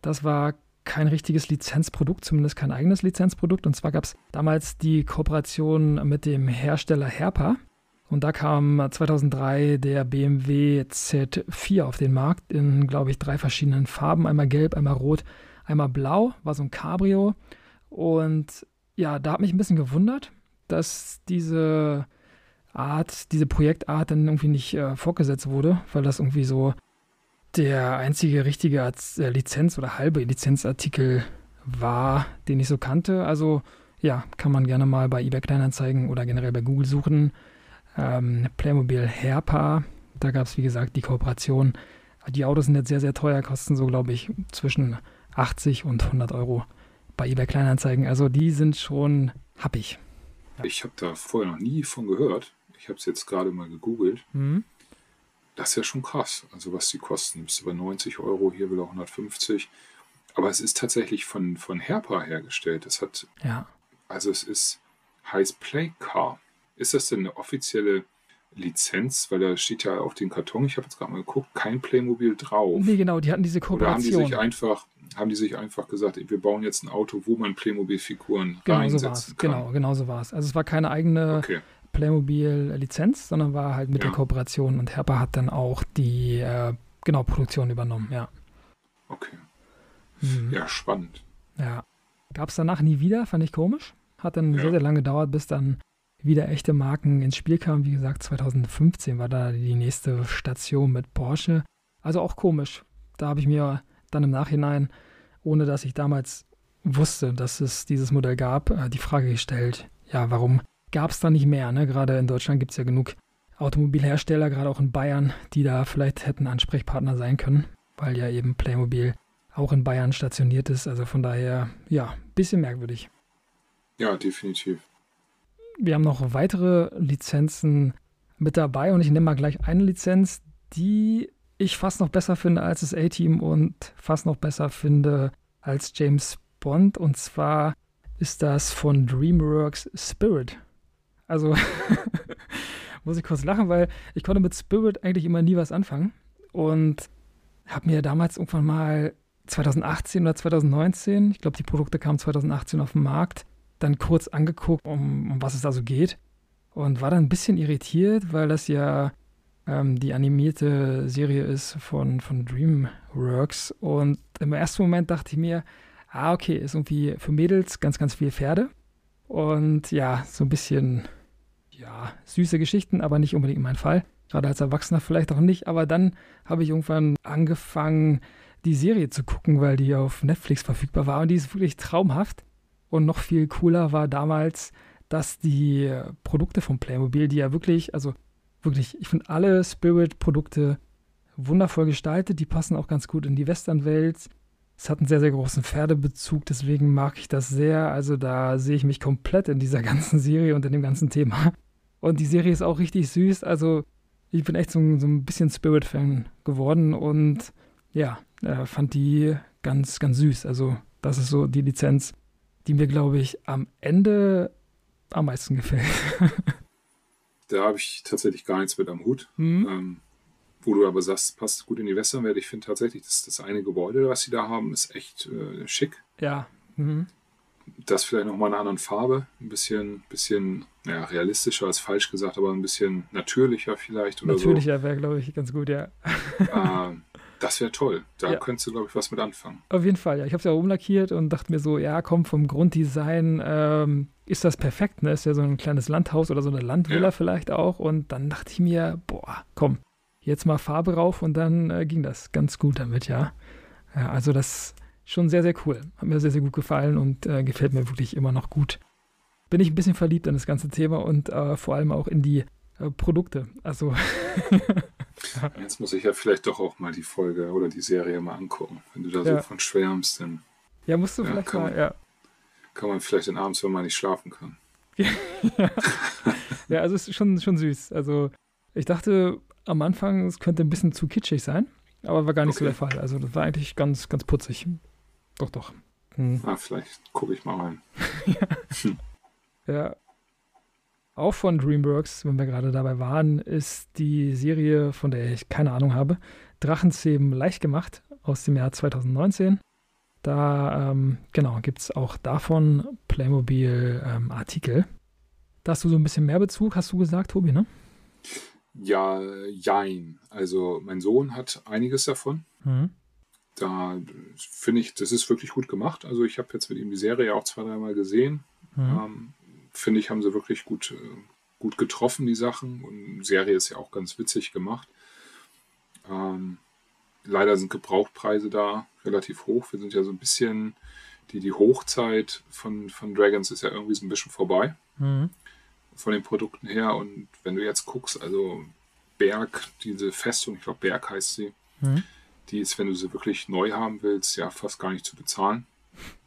Das war kein richtiges Lizenzprodukt, zumindest kein eigenes Lizenzprodukt. Und zwar gab es damals die Kooperation mit dem Hersteller Herpa. Und da kam 2003 der BMW Z4 auf den Markt in, glaube ich, drei verschiedenen Farben. Einmal gelb, einmal rot, einmal blau. War so ein Cabrio. Und ja, da hat mich ein bisschen gewundert, dass diese Art, diese Projektart dann irgendwie nicht äh, fortgesetzt wurde, weil das irgendwie so der einzige richtige äh, Lizenz oder halbe Lizenzartikel war, den ich so kannte. Also ja, kann man gerne mal bei eBay Kleinanzeigen oder generell bei Google suchen ähm, Playmobil Herpa. Da gab es, wie gesagt, die Kooperation. Die Autos sind jetzt sehr, sehr teuer, kosten so, glaube ich, zwischen 80 und 100 Euro bei eBay Kleinanzeigen. Also die sind schon happig. Ja. Ich habe da vorher noch nie von gehört. Ich habe es jetzt gerade mal gegoogelt. Mhm. das ist ja schon krass. Also was die kosten, bist du bei 90 Euro, hier will er 150. Aber es ist tatsächlich von, von Herpa hergestellt. Das hat, Ja. also es ist, heißt Play Car. Ist das denn eine offizielle Lizenz? Weil da steht ja auf dem Karton, ich habe jetzt gerade mal geguckt, kein Playmobil drauf. Nee, genau, die hatten diese Oder haben die Kooperation. sich einfach, haben die sich einfach gesagt, wir bauen jetzt ein Auto, wo man Playmobil-Figuren Genau so reinsetzen kann? Genau, genau so war es. Also es war keine eigene Okay. Playmobil-Lizenz, sondern war halt mit Ja. der Kooperation und Herpa hat dann auch die äh, genau, Produktion übernommen, ja. Okay. Mhm. Ja, spannend. Ja. Gab es danach nie wieder, fand ich komisch. Hat dann Ja. sehr, sehr lange gedauert, bis dann wieder echte Marken ins Spiel kamen. Wie gesagt, 2015 war da die nächste Station mit Porsche. Also auch komisch. Da habe ich mir dann im Nachhinein, ohne dass ich damals wusste, dass es dieses Modell gab, äh, die Frage gestellt, ja, warum gab es da nicht mehr? Ne? Gerade in Deutschland gibt es ja genug Automobilhersteller, gerade auch in Bayern, die da vielleicht hätten Ansprechpartner sein können, weil ja eben Playmobil auch in Bayern stationiert ist. Also von daher, ja, bisschen merkwürdig. Ja, definitiv. Wir haben noch weitere Lizenzen mit dabei und ich nehme mal gleich eine Lizenz, die ich fast noch besser finde als das A-Team und fast noch besser finde als James Bond. Und zwar ist das von DreamWorks Spirit. Also muss ich kurz lachen, weil ich konnte mit Spirit eigentlich immer nie was anfangen und habe mir damals irgendwann mal 2018 oder 2019, ich glaube, die Produkte kamen 2018 auf den Markt, dann kurz angeguckt, um, um was es da so geht. Und war dann ein bisschen irritiert, weil das ja ähm, die animierte Serie ist von, von DreamWorks. Und im ersten Moment dachte ich mir, ah, okay, ist irgendwie für Mädels ganz, ganz viel Pferde. Und ja, so ein bisschen, ja, süße Geschichten, aber nicht unbedingt mein Fall. Gerade als Erwachsener vielleicht auch nicht. Aber dann habe ich irgendwann angefangen, die Serie zu gucken, weil die auf Netflix verfügbar war. Und die ist wirklich traumhaft. Und noch viel cooler war damals, dass die Produkte von Playmobil, die ja wirklich, also wirklich, ich finde alle Spirit-Produkte wundervoll gestaltet, die passen auch ganz gut in die Western-Welt. Es hat einen sehr, sehr großen Pferdebezug, deswegen mag ich das sehr. Also da sehe ich mich komplett in dieser ganzen Serie und in dem ganzen Thema. Und die Serie ist auch richtig süß, also ich bin echt so, ein- so ein bisschen Spirit-Fan geworden und ja, äh, fand die ganz, ganz süß. Also das ist so die Lizenz, die mir, glaube ich, am Ende am meisten gefällt. Da habe ich tatsächlich gar nichts mit am Hut. Hm? Ähm, wo du aber sagst, passt gut in die Westernwelt. Ich finde tatsächlich, dass das eine Gebäude, was sie da haben, ist echt äh, schick. Ja. Mhm. Das vielleicht nochmal in einer anderen Farbe. Ein bisschen, bisschen ja, realistischer als falsch gesagt, aber ein bisschen natürlicher vielleicht oder Natürlicher wäre, glaube ich, ganz gut, ja. so. Das wäre toll. Da Ja. könntest du, glaube ich, was mit anfangen. Auf jeden Fall, ja. Ich habe es ja umlackiert und dachte mir so, ja, komm, vom Grunddesign ähm, ist das perfekt. Ne? Ist ja so ein kleines Landhaus oder so eine Landvilla Ja. vielleicht auch. Und dann dachte ich mir, boah, komm, jetzt mal Farbe rauf und dann äh, ging das ganz gut damit, ja. ja. Also das schon sehr, sehr cool. Hat mir sehr, sehr gut gefallen und äh, gefällt mir wirklich immer noch gut. Bin ich ein bisschen verliebt in das ganze Thema und äh, vor allem auch in die äh, Produkte. Also Jetzt muss ich ja vielleicht doch auch mal die Folge oder die Serie mal angucken. Wenn du da Ja. so von schwärmst, dann ja, musst du Ja, vielleicht kann mal, man. ja. kann man vielleicht dann abends, wenn man nicht schlafen kann. Ja, also es ist schon, schon süß. Also ich dachte am Anfang, es könnte ein bisschen zu kitschig sein, aber war gar nicht so Okay. der Fall. Also das war eigentlich ganz, ganz putzig. Doch, doch. Hm. Ah, vielleicht gucke ich mal rein. Ja. Auch von DreamWorks, wenn wir gerade dabei waren, ist die Serie, von der ich keine Ahnung habe, Drachenzähmen leicht gemacht aus dem Jahr 2019. Da, ähm, genau, gibt es auch davon Playmobil-Artikel. da hast du so ein bisschen mehr Bezug, hast du gesagt, Tobi, ne? Ja, jein. Also mein Sohn hat einiges davon. Mhm. Da finde ich, das ist wirklich gut gemacht. Also ich habe jetzt mit ihm die Serie ja auch zwei, dreimal gesehen. Mhm. Ähm, finde ich, haben sie wirklich gut, äh, gut getroffen, die Sachen. Und die Serie ist ja auch ganz witzig gemacht. Ähm, leider sind Gebrauchpreise da relativ hoch. Wir sind ja so ein bisschen, die, die Hochzeit von, von Dragons ist ja irgendwie so ein bisschen vorbei Mhm. von den Produkten her. Und wenn du jetzt guckst, also Berg, diese Festung, ich glaube Berg heißt sie, Mhm. die ist, wenn du sie wirklich neu haben willst, ja fast gar nicht zu bezahlen.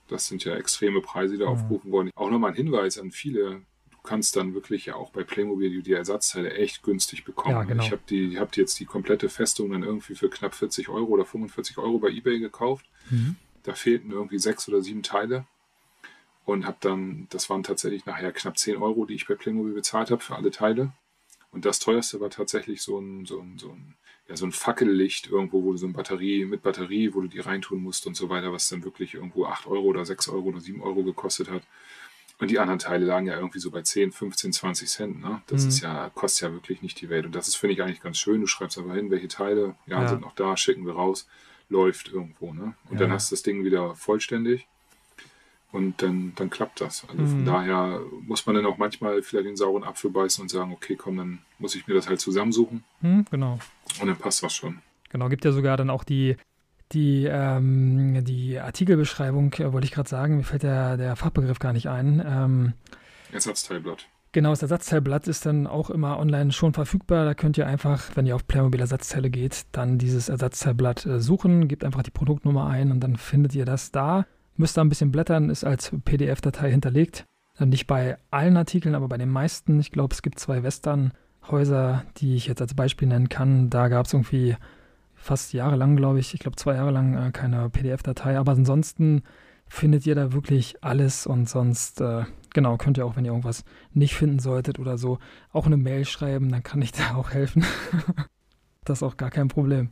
Das sind ja extreme Preise, die da Mhm. aufgerufen worden. Auch nochmal ein Hinweis an viele. Du kannst dann wirklich ja auch bei Playmobil die Ersatzteile echt günstig bekommen. Ja, genau. Ich habe die, hab jetzt die komplette Festung dann irgendwie für knapp 40 Euro oder 45 Euro bei Ebay gekauft. Mhm. Da fehlten irgendwie sechs oder sieben Teile und habe dann, das waren tatsächlich nachher knapp 10 Euro, die ich bei Playmobil bezahlt habe für alle Teile. Und das teuerste war tatsächlich so ein, so ein, so ein, ja, so ein Fackellicht irgendwo, wo du so eine Batterie mit Batterie, wo du die reintun musst und so weiter, was dann wirklich irgendwo 8 Euro oder 6 Euro oder 7 Euro gekostet hat. Und die anderen Teile lagen ja irgendwie so bei 10, 15, 20 Cent. Ne? Das mhm. ist ja, kostet ja wirklich nicht die Welt. Und das ist, finde ich, eigentlich ganz schön. Du schreibst aber hin, welche Teile ja, ja. sind noch da, schicken wir raus, läuft irgendwo. Ne? Und ja. dann hast du das Ding wieder vollständig und dann, dann klappt das. Also von mhm. daher muss man dann auch manchmal vielleicht den sauren Apfel beißen und sagen, okay, komm, dann muss ich mir das halt zusammensuchen. Mhm, genau. Und dann passt das schon. Genau, gibt ja sogar dann auch die, die, ähm, die Artikelbeschreibung, äh, wollte ich gerade sagen, mir fällt der, der Fachbegriff gar nicht ein. Ähm, Ersatzteilblatt. Genau, das Ersatzteilblatt ist dann auch immer online schon verfügbar. Da könnt ihr einfach, wenn ihr auf Playmobil Ersatzteile geht, dann dieses Ersatzteilblatt äh, suchen, gebt einfach die Produktnummer ein und dann findet ihr das da. Müsst da ein bisschen blättern, ist als PDF-Datei hinterlegt. Äh, nicht bei allen Artikeln, aber bei den meisten. Ich glaube, es gibt zwei Western-Häuser, die ich jetzt als Beispiel nennen kann. Da gab es irgendwie fast jahrelang, glaube ich, ich glaube zwei Jahre lang äh, keine PDF-Datei. Aber ansonsten findet ihr da wirklich alles und sonst, äh, genau, könnt ihr auch, wenn ihr irgendwas nicht finden solltet oder so, auch eine Mail schreiben, dann kann ich da auch helfen. das ist auch gar kein Problem.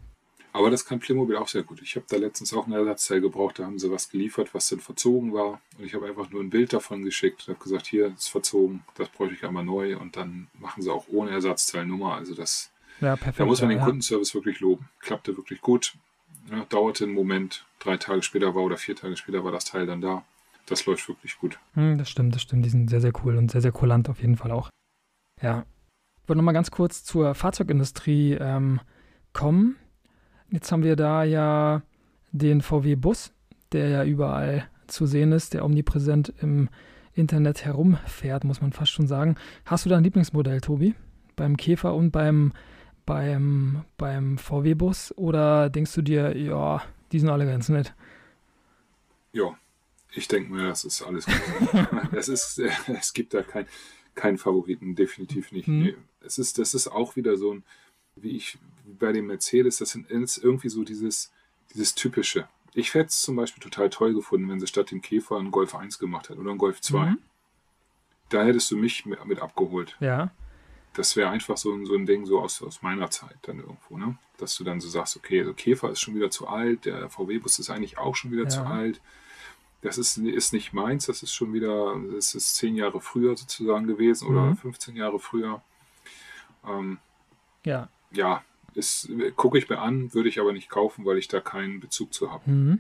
Aber das kann Playmobil auch sehr gut. Ich habe da letztens auch ein Ersatzteil gebraucht, da haben sie was geliefert, was dann verzogen war. Und ich habe einfach nur ein Bild davon geschickt und habe gesagt, hier ist verzogen, das bräuchte ich einmal neu. Und dann machen sie auch ohne Ersatzteilnummer. Also das, ja, perfekt, da muss man den ja. Kundenservice wirklich loben. Klappte wirklich gut. Ja, dauerte einen Moment, drei Tage später war oder vier Tage später war das Teil dann da. Das läuft wirklich gut. Hm, das stimmt, das stimmt. Die sind sehr, sehr cool und sehr, sehr kulant auf jeden Fall auch. Ja. Ich wollte nochmal ganz kurz zur Fahrzeugindustrie ähm, kommen. Jetzt haben wir da ja den VW-Bus, der ja überall zu sehen ist, der omnipräsent im Internet herumfährt, muss man fast schon sagen. Hast du da ein Lieblingsmodell, Tobi? Beim Käfer und beim, beim, beim VW-Bus? Oder denkst du dir, ja, die sind alle ganz nett? Ja, ich denke mir, das ist alles gut. es, ist, es gibt da keinen kein Favoriten, definitiv nicht. Mhm. Nee. Es ist, das ist auch wieder so ein, wie ich bei dem Mercedes, das ist irgendwie so dieses, dieses typische. Ich hätte es zum Beispiel total toll gefunden, wenn sie statt dem Käfer einen Golf 1 gemacht hätten oder einen Golf 2. Mhm. Da hättest du mich mit, mit abgeholt. Ja. Das wäre einfach so, ein, so ein Ding so aus, aus meiner Zeit dann irgendwo, ne? Dass du dann so sagst, okay, also Käfer ist schon wieder zu alt, der VW-Bus ist eigentlich auch schon wieder ja. zu alt. Das ist, ist nicht meins, das ist schon wieder, das ist zehn Jahre früher sozusagen gewesen mhm. oder 15 Jahre früher. Ähm, ja ja, gucke ich mir an, würde ich aber nicht kaufen, weil ich da keinen Bezug zu habe. Mhm.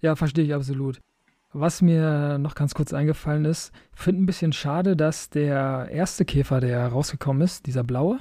Ja, verstehe ich absolut. Was mir noch ganz kurz eingefallen ist, finde ein bisschen schade, dass der erste Käfer, der rausgekommen ist, dieser blaue,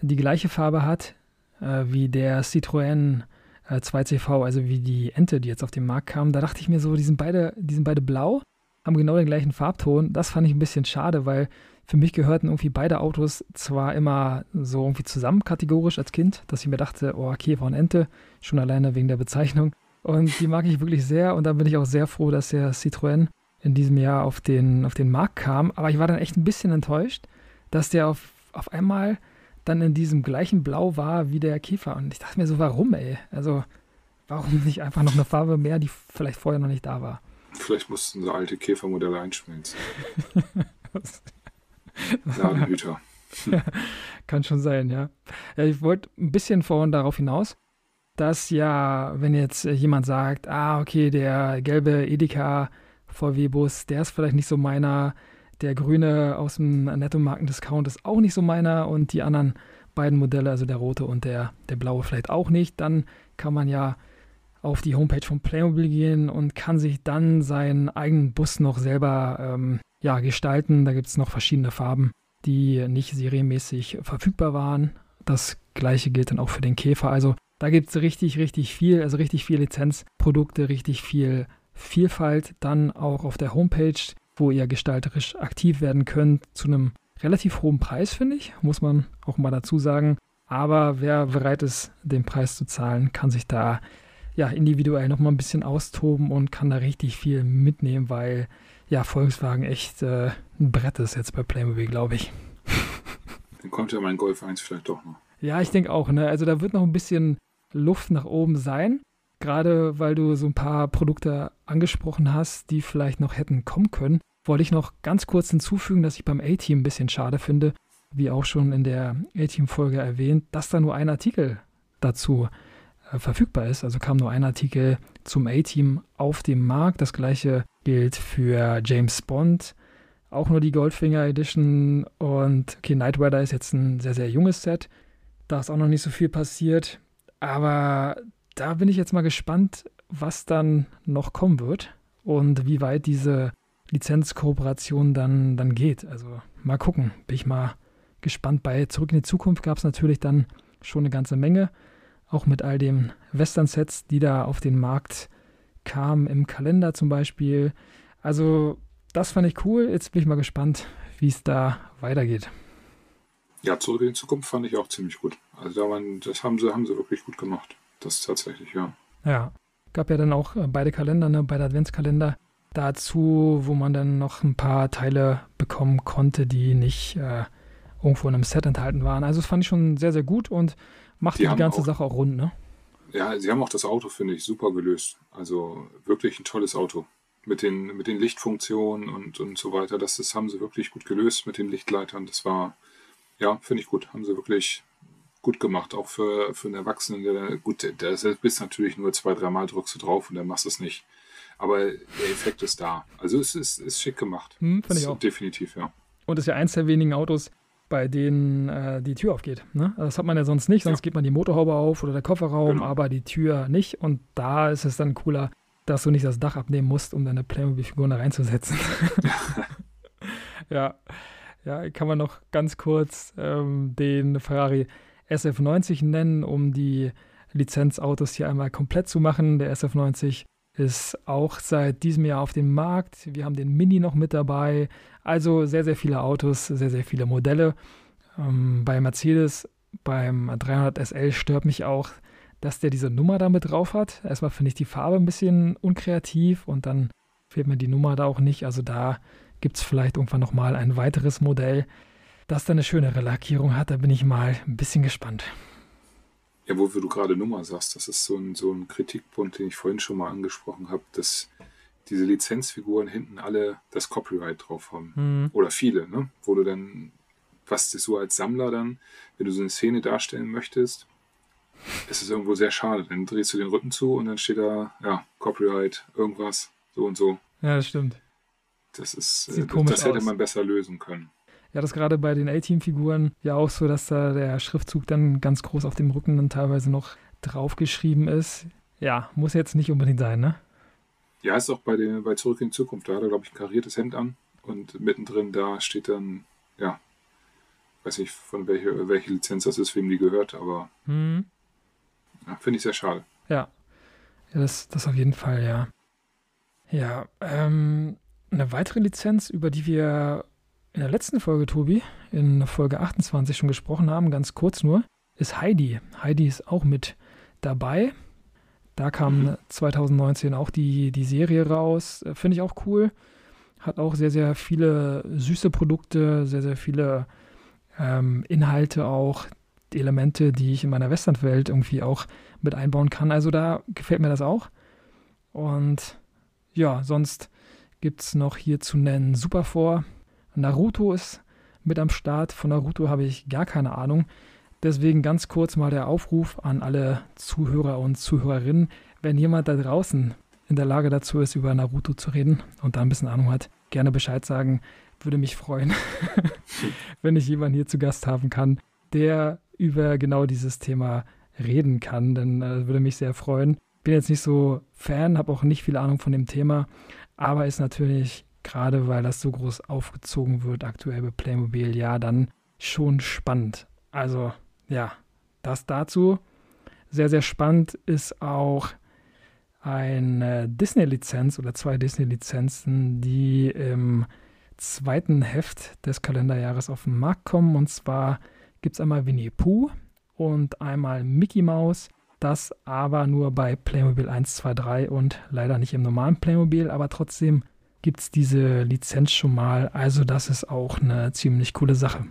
die gleiche Farbe hat äh, wie der Citroën äh, 2CV, also wie die Ente, die jetzt auf den Markt kam. Da dachte ich mir so, die sind beide, die sind beide blau, haben genau den gleichen Farbton. Das fand ich ein bisschen schade, weil für mich gehörten irgendwie beide Autos zwar immer so irgendwie zusammen kategorisch als Kind, dass ich mir dachte, oh, Käfer und Ente, schon alleine wegen der Bezeichnung. Und die mag ich wirklich sehr und da bin ich auch sehr froh, dass der Citroën in diesem Jahr auf den, auf den Markt kam. Aber ich war dann echt ein bisschen enttäuscht, dass der auf, auf einmal dann in diesem gleichen Blau war wie der Käfer. Und ich dachte mir so, warum, ey? Also, warum nicht einfach noch eine Farbe mehr, die vielleicht vorher noch nicht da war? Vielleicht mussten so alte Käfermodelle einschmelzen. Ladenhüter. Kann schon sein, ja. ja ich wollte ein bisschen vorhin darauf hinaus, dass ja, wenn jetzt jemand sagt, ah, okay, der gelbe Edeka VW-Bus, der ist vielleicht nicht so meiner, der grüne aus dem Nettomarken-Discount ist auch nicht so meiner und die anderen beiden Modelle, also der rote und der, der blaue vielleicht auch nicht, dann kann man ja auf die Homepage von Playmobil gehen und kann sich dann seinen eigenen Bus noch selber ähm, ja, gestalten. Da gibt es noch verschiedene Farben, die nicht serienmäßig verfügbar waren. Das gleiche gilt dann auch für den Käfer. Also da gibt es richtig, richtig viel, also richtig viel Lizenzprodukte, richtig viel Vielfalt. Dann auch auf der Homepage, wo ihr gestalterisch aktiv werden könnt, zu einem relativ hohen Preis, finde ich, muss man auch mal dazu sagen. Aber wer bereit ist, den Preis zu zahlen, kann sich da ja individuell nochmal ein bisschen austoben und kann da richtig viel mitnehmen, weil ja, Volkswagen echt äh, ein Brett ist jetzt bei Playmobil, glaube ich. Dann kommt ja mein Golf 1 vielleicht doch noch. Ja, ich denke auch. Ne? Also da wird noch ein bisschen Luft nach oben sein. Gerade weil du so ein paar Produkte angesprochen hast, die vielleicht noch hätten kommen können, wollte ich noch ganz kurz hinzufügen, dass ich beim A-Team ein bisschen schade finde, wie auch schon in der A-Team-Folge erwähnt, dass da nur ein Artikel dazu äh, verfügbar ist. Also kam nur ein Artikel zum A-Team auf dem Markt. Das gleiche gilt für James Bond. Auch nur die Goldfinger Edition. Und okay, Night Rider ist jetzt ein sehr, sehr junges Set. Da ist auch noch nicht so viel passiert. Aber da bin ich jetzt mal gespannt, was dann noch kommen wird und wie weit diese Lizenzkooperation dann, dann geht. Also mal gucken. Bin ich mal gespannt. Bei Zurück in die Zukunft gab es natürlich dann schon eine ganze Menge. Auch mit all den Western-Sets, die da auf den Markt kamen, im Kalender zum Beispiel. Also, das fand ich cool. Jetzt bin ich mal gespannt, wie es da weitergeht. Ja, Zurück in die Zukunft fand ich auch ziemlich gut. Also, da waren, das haben sie, haben sie wirklich gut gemacht. Das tatsächlich, ja. Ja. Gab ja dann auch äh, beide Kalender, ne, beide Adventskalender dazu, wo man dann noch ein paar Teile bekommen konnte, die nicht äh, irgendwo in einem Set enthalten waren. Also das fand ich schon sehr, sehr gut und macht die, die ganze auch, Sache auch rund, ne? Ja, sie haben auch das Auto, finde ich, super gelöst. Also wirklich ein tolles Auto. Mit den, mit den Lichtfunktionen und, und so weiter. Das, das haben sie wirklich gut gelöst mit den Lichtleitern. Das war, ja, finde ich gut. Haben sie wirklich gut gemacht. Auch für, für einen Erwachsenen, der, gut, der, der bist natürlich nur zwei, dreimal drückst du drauf und dann machst du es nicht. Aber der Effekt ist da. Also es ist, ist schick gemacht. Hm, finde ich auch. Definitiv, ja. Und es ist ja eins der wenigen Autos, bei denen äh, die Tür aufgeht. Ne? Das hat man ja sonst nicht, sonst ja. geht man die Motorhaube auf oder der Kofferraum, genau. aber die Tür nicht. Und da ist es dann cooler, dass du nicht das Dach abnehmen musst, um deine Playmobil-Figuren da reinzusetzen. ja. ja, kann man noch ganz kurz ähm, den Ferrari SF90 nennen, um die Lizenzautos hier einmal komplett zu machen. Der SF90 ist auch seit diesem Jahr auf dem Markt. Wir haben den Mini noch mit dabei. Also sehr, sehr viele Autos, sehr, sehr viele Modelle. Ähm, bei Mercedes, beim 300 SL stört mich auch, dass der diese Nummer da mit drauf hat. Erstmal finde ich die Farbe ein bisschen unkreativ und dann fehlt mir die Nummer da auch nicht. Also da gibt es vielleicht irgendwann nochmal ein weiteres Modell, das dann eine schönere Lackierung hat. Da bin ich mal ein bisschen gespannt. Ja, wo du gerade Nummer sagst, das ist so ein, so ein Kritikpunkt, den ich vorhin schon mal angesprochen habe, dass diese Lizenzfiguren hinten alle das Copyright drauf haben. Mhm. Oder viele, ne? Wo du dann, was ist so als Sammler dann, wenn du so eine Szene darstellen möchtest, ist es irgendwo sehr schade. Dann drehst du den Rücken zu und dann steht da, ja, Copyright, irgendwas, so und so. Ja, das stimmt. Das ist, Sieht das, das hätte aus. man besser lösen können. Ja, das gerade bei den A-Team-Figuren ja auch so, dass da der Schriftzug dann ganz groß auf dem Rücken dann teilweise noch draufgeschrieben ist. Ja, muss jetzt nicht unbedingt sein, ne? Ja, ist auch bei, den, bei Zurück in die Zukunft. Da hat er, glaube ich, ein kariertes Hemd an und mittendrin da steht dann, ja, weiß nicht, von welcher welche Lizenz das ist, wem die gehört, aber hm. ja, finde ich sehr schade. Ja, ja das, das auf jeden Fall, ja. Ja, ähm, eine weitere Lizenz, über die wir in der letzten Folge, Tobi, in Folge 28 schon gesprochen haben, ganz kurz nur, ist Heidi. Heidi ist auch mit dabei. Da kam 2019 mhm. auch die, die Serie raus. Finde ich auch cool. Hat auch sehr, sehr viele süße Produkte, sehr, sehr viele ähm, Inhalte auch, Elemente, die ich in meiner Westernwelt irgendwie auch mit einbauen kann. Also da gefällt mir das auch. Und ja, sonst gibt es noch hier zu nennen Super vor. Naruto ist mit am Start. Von Naruto habe ich gar keine Ahnung. Deswegen ganz kurz mal der Aufruf an alle Zuhörer und Zuhörerinnen. Wenn jemand da draußen in der Lage dazu ist, über Naruto zu reden und da ein bisschen Ahnung hat, gerne Bescheid sagen. Würde mich freuen, wenn ich jemanden hier zu Gast haben kann, der über genau dieses Thema reden kann. Denn äh, würde mich sehr freuen. Bin jetzt nicht so Fan, habe auch nicht viel Ahnung von dem Thema, aber ist natürlich gerade weil das so groß aufgezogen wird aktuell bei Playmobil, ja, dann schon spannend. Also ja, das dazu. Sehr, sehr spannend ist auch eine Disney-Lizenz oder zwei Disney-Lizenzen, die im zweiten Heft des Kalenderjahres auf den Markt kommen. Und zwar gibt es einmal Winnie Pooh und einmal Mickey Mouse. Das aber nur bei Playmobil 1, 2, 3 und leider nicht im normalen Playmobil, aber trotzdem gibt es diese Lizenz schon mal. Also das ist auch eine ziemlich coole Sache.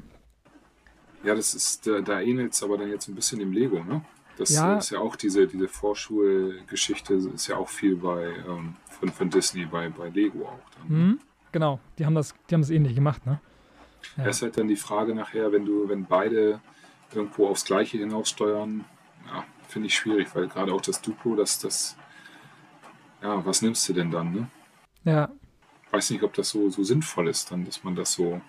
Ja, das ist, da, da ähnelt es aber dann jetzt ein bisschen dem Lego, ne? Das ja. ist ja auch diese, diese Vorschulgeschichte, ist ja auch viel bei ähm, von, von Disney bei, bei Lego auch. Dann, ne? mhm, genau, die haben das, die haben das ähnlich gemacht, ne? Ja. Es ist halt dann die Frage nachher, wenn du, wenn beide irgendwo aufs Gleiche hinaussteuern, ja, finde ich schwierig, weil gerade auch das Duplo, das, das, ja, was nimmst du denn dann, ne? Ja. Weiß nicht, ob das so, so sinnvoll ist, dann, dass man das so,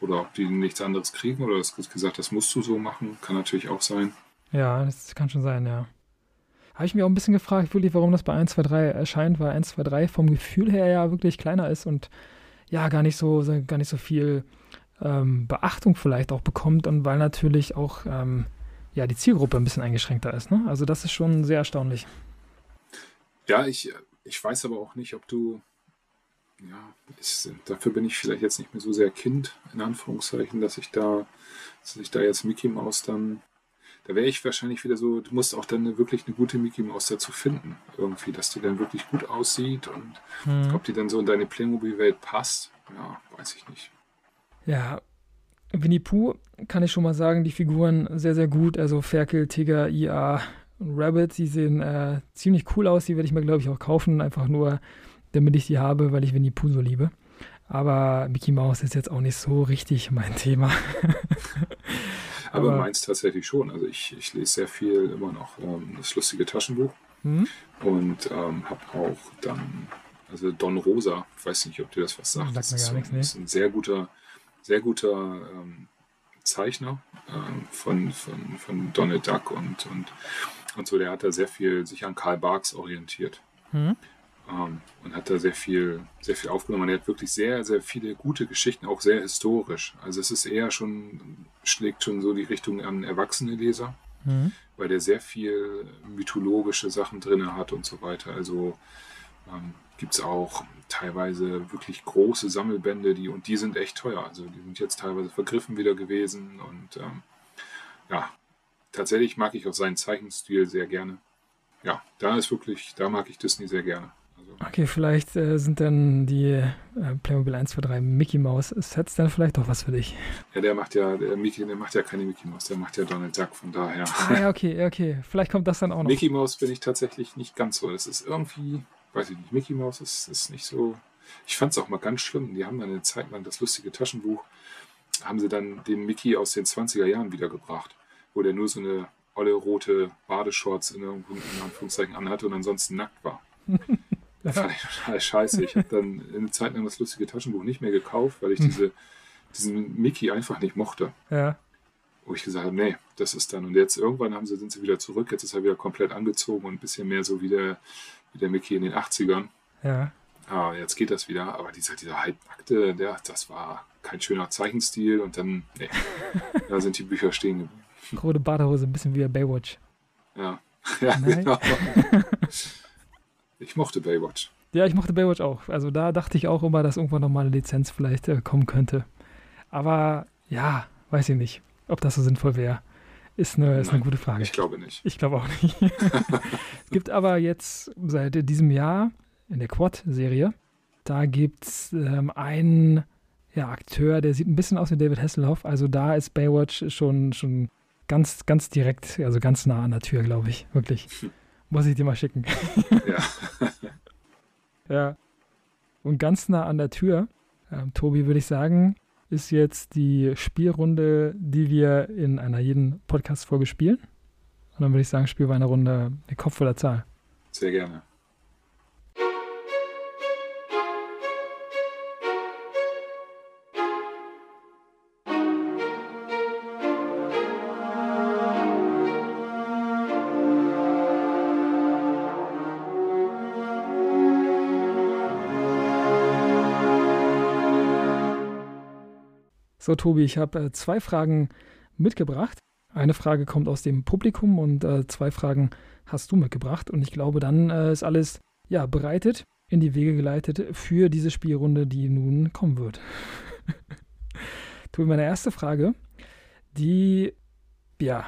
oder ob die nichts anderes kriegen oder das gesagt, das musst du so machen, kann natürlich auch sein. Ja, das kann schon sein, ja. Habe ich mir auch ein bisschen gefragt, wirklich, warum das bei 1, 2, 3 erscheint, weil 1, 2, 3 vom Gefühl her ja wirklich kleiner ist und ja, gar nicht so, gar nicht so viel ähm, Beachtung vielleicht auch bekommt und weil natürlich auch ähm, ja, die Zielgruppe ein bisschen eingeschränkter ist. Ne? Also das ist schon sehr erstaunlich. Ja, ich, ich weiß aber auch nicht, ob du, ja, ich, dafür bin ich vielleicht jetzt nicht mehr so sehr Kind, in Anführungszeichen, dass ich da, dass ich da jetzt Mickey Mouse dann, da wäre ich wahrscheinlich wieder so, du musst auch dann wirklich eine gute Mickey Mouse dazu finden, irgendwie, dass die dann wirklich gut aussieht und mhm. ob die dann so in deine Playmobil-Welt passt, ja, weiß ich nicht. Ja, Winnie Pooh kann ich schon mal sagen, die Figuren sehr, sehr gut. Also Ferkel, Tiger, IA und Rabbit, die sehen äh, ziemlich cool aus. Die werde ich mir, glaube ich, auch kaufen. Einfach nur, damit ich die habe, weil ich Winnie Pooh so liebe. Aber Mickey Mouse ist jetzt auch nicht so richtig mein Thema. Aber, Aber meins tatsächlich schon. Also ich, ich lese sehr viel immer noch ähm, das lustige Taschenbuch. Mhm. Und ähm, habe auch dann, also Don Rosa, ich weiß nicht, ob dir das was sagt. Sagt mir gar nichts, nee. ist ein sehr guter sehr guter ähm, Zeichner ähm, von, von, von Donald Duck und, und, und so. Der hat da sehr viel sich an Karl Barks orientiert. Mhm. Ähm, und hat da sehr viel, sehr viel aufgenommen. Er hat wirklich sehr, sehr viele gute Geschichten, auch sehr historisch. Also es ist eher schon, schlägt schon so die Richtung an erwachsene Leser, mhm. weil der sehr viel mythologische Sachen drin hat und so weiter. Also ähm, gibt es auch teilweise wirklich große Sammelbände, die und die sind echt teuer. Also die sind jetzt teilweise vergriffen wieder gewesen und ähm, ja, tatsächlich mag ich auch seinen Zeichenstil sehr gerne. Ja, da ist wirklich, da mag ich Disney sehr gerne. Also, okay, vielleicht äh, sind dann die äh, Playmobil 1, 2, 3 Mickey Mouse Sets dann vielleicht doch was für dich. Ja, der macht ja, der Mickey, der macht ja keine Mickey Mouse, der macht ja Donald Duck, von daher. Ah ja, okay, okay. Vielleicht kommt das dann auch noch. Mickey Mouse bin ich tatsächlich nicht ganz so. Das ist irgendwie, weiß ich nicht, Mickey Mouse ist, ist nicht so. Ich fand es auch mal ganz schlimm. Die haben dann eine Zeit lang das lustige Taschenbuch, haben sie dann den Mickey aus den 20er Jahren wiedergebracht, wo der nur so eine olle rote Badeshorts in, in Anführungszeichen anhatte und ansonsten nackt war. das fand ich total scheiße. Ich habe dann eine Zeit lang das lustige Taschenbuch nicht mehr gekauft, weil ich hm. diese, diesen Mickey einfach nicht mochte. Ja. Wo ich gesagt habe, nee, das ist dann. Und jetzt irgendwann haben sie, sind sie wieder zurück, jetzt ist er wieder komplett angezogen und ein bisschen mehr so wie der wie der Mickey in den 80ern. Ja. Ah, jetzt geht das wieder, aber dieser, dieser Halbnackte, der, das war kein schöner Zeichenstil und dann, nee, da sind die Bücher stehen geblieben. Rote Badehose, ein bisschen wie Baywatch. Ja, ja genau. Ich mochte Baywatch. Ja, ich mochte Baywatch auch. Also da dachte ich auch immer, dass irgendwann nochmal eine Lizenz vielleicht äh, kommen könnte. Aber ja, weiß ich nicht, ob das so sinnvoll wäre. Ist eine, ist eine gute Frage. Ich glaube nicht. Ich glaube auch nicht. es gibt aber jetzt seit diesem Jahr in der Quad-Serie, da gibt es ähm, einen ja, Akteur, der sieht ein bisschen aus wie David Hasselhoff. Also da ist Baywatch schon, schon ganz, ganz direkt, also ganz nah an der Tür, glaube ich. Wirklich. Muss ich dir mal schicken. ja. ja. Und ganz nah an der Tür, ähm, Tobi, würde ich sagen, ist jetzt die Spielrunde, die wir in einer jeden Podcast-Folge spielen. Und dann würde ich sagen, spielen wir eine Runde eine Kopf oder Zahl. Sehr gerne. So, Tobi, ich habe äh, zwei Fragen mitgebracht. Eine Frage kommt aus dem Publikum und äh, zwei Fragen hast du mitgebracht. Und ich glaube, dann äh, ist alles ja, bereitet, in die Wege geleitet für diese Spielrunde, die nun kommen wird. Tobi, meine erste Frage, die ja,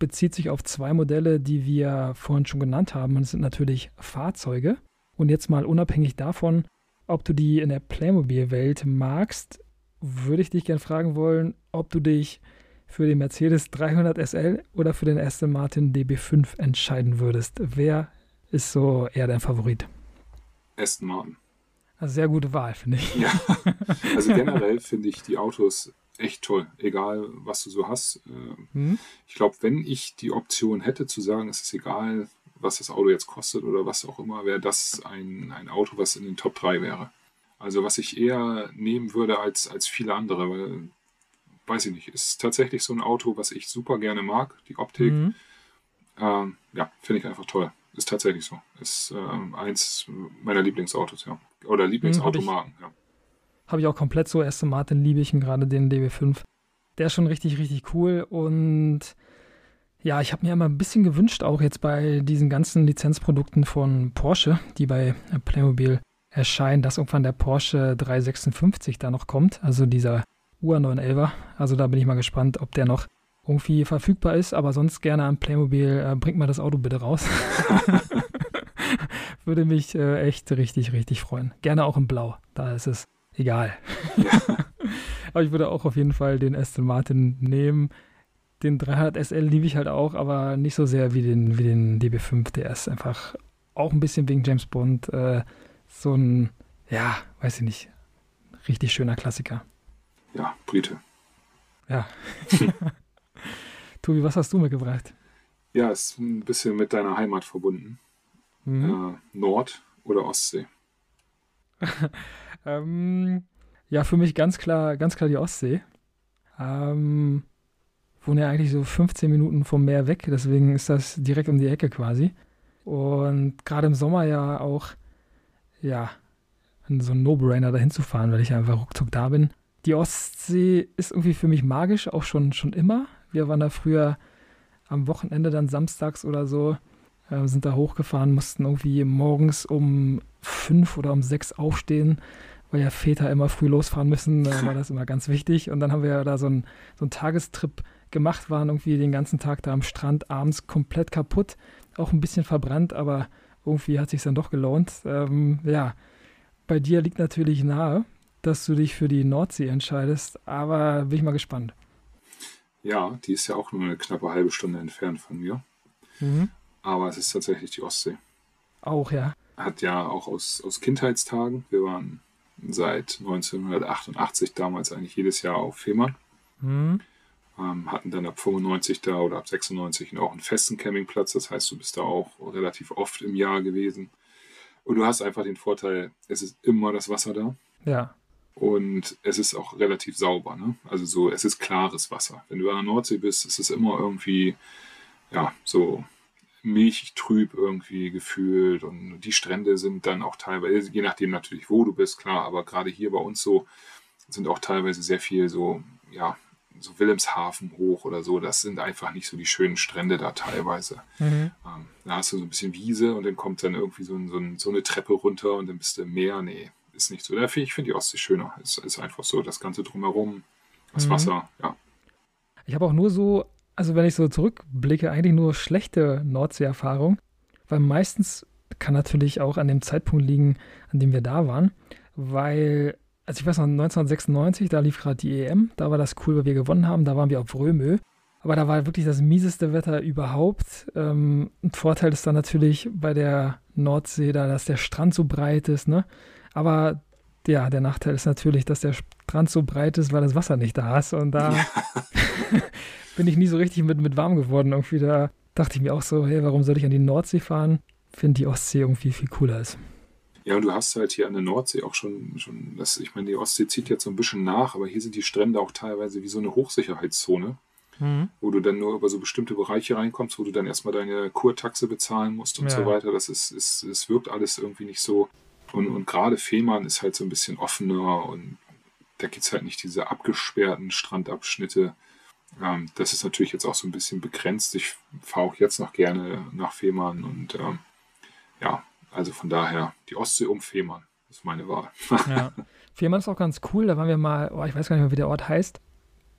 bezieht sich auf zwei Modelle, die wir vorhin schon genannt haben. Und es sind natürlich Fahrzeuge. Und jetzt mal unabhängig davon, ob du die in der Playmobil-Welt magst, würde ich dich gerne fragen wollen, ob du dich für den Mercedes 300 SL oder für den Aston Martin DB5 entscheiden würdest. Wer ist so eher dein Favorit? Aston Martin. Also sehr gute Wahl, finde ich. Ja, also generell finde ich die Autos echt toll, egal was du so hast. Mhm. Ich glaube, wenn ich die Option hätte zu sagen, es ist egal, was das Auto jetzt kostet oder was auch immer, wäre das ein, ein Auto, was in den Top 3 wäre. Also was ich eher nehmen würde als, als viele andere, weil, weiß ich nicht, ist tatsächlich so ein Auto, was ich super gerne mag, die Optik. Mhm. Ähm, ja, finde ich einfach toll. Ist tatsächlich so. Ist ähm, eins meiner Lieblingsautos, ja. Oder Lieblingsautomarken, hm, ja. Habe ich auch komplett so. Aston Martin liebe ich gerade den DB5. Der ist schon richtig, richtig cool. Und ja, ich habe mir immer ein bisschen gewünscht, auch jetzt bei diesen ganzen Lizenzprodukten von Porsche, die bei Playmobil erscheinen, dass irgendwann der Porsche 356 da noch kommt. Also dieser UA911er. Also da bin ich mal gespannt, ob der noch irgendwie verfügbar ist, aber sonst gerne an Playmobil, äh, bringt mal das Auto bitte raus. Würde mich äh, echt richtig, richtig freuen. Gerne auch in Blau, da ist es egal. Aber ich würde auch auf jeden Fall den Aston Martin nehmen. Den 300 SL liebe ich halt auch, aber nicht so sehr wie den, wie den DB5. Der ist einfach auch ein bisschen wegen James Bond äh, so ein, ja, weiß ich nicht, richtig schöner Klassiker. Ja, Brite. Ja. Tobi, was hast du mitgebracht? Ja, ist ein bisschen mit deiner Heimat verbunden. Mhm. Äh, Nord- oder Ostsee? ähm, ja, für mich ganz klar, ganz klar die Ostsee. Ähm, wohne ja eigentlich so 15 Minuten vom Meer weg, deswegen ist das direkt um die Ecke quasi. Und gerade im Sommer ja auch, ja, so ein No-Brainer dahin zu fahren, weil ich einfach ruckzuck da bin. Die Ostsee ist irgendwie für mich magisch, auch schon, schon immer. Wir waren da früher am Wochenende dann samstags oder so, äh, sind da hochgefahren, mussten irgendwie morgens um fünf oder um sechs aufstehen, weil ja Väter immer früh losfahren müssen. Da war das immer ganz wichtig. Und dann haben wir da so einen, so einen Tagestrip gemacht, waren irgendwie den ganzen Tag da am Strand, abends komplett kaputt, auch ein bisschen verbrannt, aber irgendwie hat sich dann doch gelohnt. Ähm, ja, bei dir liegt natürlich nahe, dass du dich für die Nordsee entscheidest, aber bin ich mal gespannt. Ja, die ist ja auch nur eine knappe halbe Stunde entfernt von mir. Mhm. Aber es ist tatsächlich die Ostsee. Auch, ja. Hat ja auch aus, aus Kindheitstagen. Wir waren seit 1988 damals eigentlich jedes Jahr auf Fehmarn. Mhm. Ähm, hatten dann ab 95 da oder ab 96 auch einen festen Campingplatz. Das heißt, du bist da auch relativ oft im Jahr gewesen. Und du hast einfach den Vorteil, es ist immer das Wasser da. Ja. Und es ist auch relativ sauber. Ne? Also so, es ist klares Wasser. Wenn du an der Nordsee bist, ist es immer irgendwie, ja, so milchig trüb irgendwie gefühlt. Und die Strände sind dann auch teilweise, je nachdem natürlich, wo du bist, klar, aber gerade hier bei uns so, sind auch teilweise sehr viel so, ja, so Wilhelmshaven hoch oder so. Das sind einfach nicht so die schönen Strände da teilweise. Mhm. Ähm, da hast du so ein bisschen Wiese und dann kommt dann irgendwie so, so, so eine Treppe runter und dann bist du im Meer. Nee, ist nicht so. Ich finde die Ostsee schöner. Es ist einfach so, das Ganze drumherum, das mhm. Wasser, ja. Ich habe auch nur so, also wenn ich so zurückblicke, eigentlich nur schlechte Nordsee-Erfahrungen, weil meistens kann natürlich auch an dem Zeitpunkt liegen, an dem wir da waren, weil, also ich weiß noch, 1996, da lief gerade die EM, da war das cool, weil wir gewonnen haben, da waren wir auf Römö, aber da war wirklich das mieseste Wetter überhaupt. Ähm, ein Vorteil ist dann natürlich bei der Nordsee da, dass der Strand so breit ist, ne? Aber ja, der Nachteil ist natürlich, dass der Strand so breit ist, weil das Wasser nicht da ist. Und da ja. bin ich nie so richtig mit, mit warm geworden. Irgendwie da dachte ich mir auch so, hey, warum soll ich an die Nordsee fahren? Finde die Ostsee irgendwie viel cooler ist. Ja, und du hast halt hier an der Nordsee auch schon, schon das, ich meine, die Ostsee zieht jetzt so ein bisschen nach, aber hier sind die Strände auch teilweise wie so eine Hochsicherheitszone, mhm. wo du dann nur über so bestimmte Bereiche reinkommst, wo du dann erstmal deine Kurtaxe bezahlen musst und ja. so weiter. Das ist, ist, es wirkt alles irgendwie nicht so, und, und gerade Fehmarn ist halt so ein bisschen offener und da gibt es halt nicht diese abgesperrten Strandabschnitte. Ähm, das ist natürlich jetzt auch so ein bisschen begrenzt. Ich fahre auch jetzt noch gerne nach Fehmarn und ähm, ja, also von daher die Ostsee um Fehmarn ist meine Wahl. ja. Fehmarn ist auch ganz cool. Da waren wir mal, oh, ich weiß gar nicht mehr, wie der Ort heißt.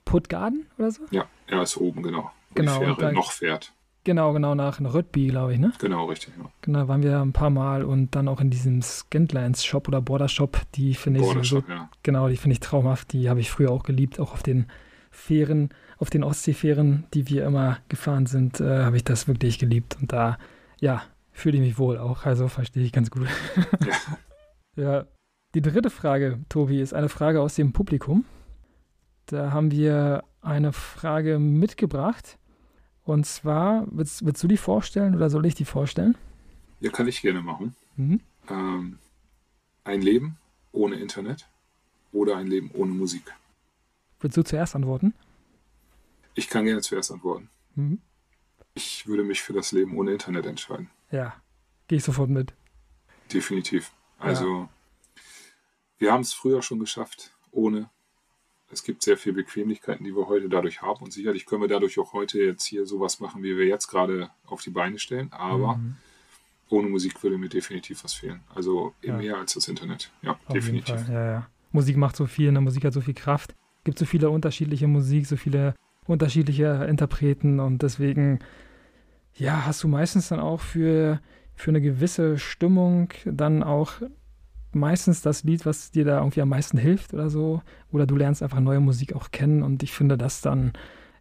Puttgarden oder so? Ja, er ist oben, genau. Wo genau, die Fähre da, noch fährt. Genau, genau, nach Röttby, glaube ich, ne? Genau, richtig. Ja. Genau, waren wir ein paar Mal und dann auch in diesem Scandlines Shop oder Border Shop, die finde ich so, ja. genau, die finde ich traumhaft, die habe ich früher auch geliebt, auch auf den Fähren, auf den Ostseefähren, die wir immer gefahren sind, äh, habe ich das wirklich geliebt und da, ja, fühle ich mich wohl auch, also verstehe ich ganz gut. Ja. die dritte Frage, Tobi, ist eine Frage aus dem Publikum. Da haben wir eine Frage mitgebracht. Und zwar, willst, willst du die vorstellen oder soll ich die vorstellen? ja, kann ich gerne machen. Mhm. Ähm, ein Leben ohne Internet oder ein Leben ohne Musik? Willst du zuerst antworten? Ich kann gerne zuerst antworten. Mhm. Ich würde mich für das Leben ohne Internet entscheiden. Ja, gehe ich sofort mit. Definitiv. Also, wir haben es früher schon geschafft, ohne. Es gibt sehr viele Bequemlichkeiten, die wir heute dadurch haben. Und sicherlich können wir dadurch auch heute jetzt hier sowas machen, wie wir jetzt gerade auf die Beine stellen. Aber Mhm. ohne Musik würde mir definitiv was fehlen. Also Ja. mehr als das Internet. Ja, Auf definitiv. Ja, ja. Musik macht so viel, ne? Musik hat so viel Kraft. Gibt so viele unterschiedliche Musik, so viele unterschiedliche Interpreten und deswegen, ja, hast du meistens dann auch für, für eine gewisse Stimmung dann auch meistens das Lied, was dir da irgendwie am meisten hilft oder so. Oder du lernst einfach neue Musik auch kennen und ich finde das dann,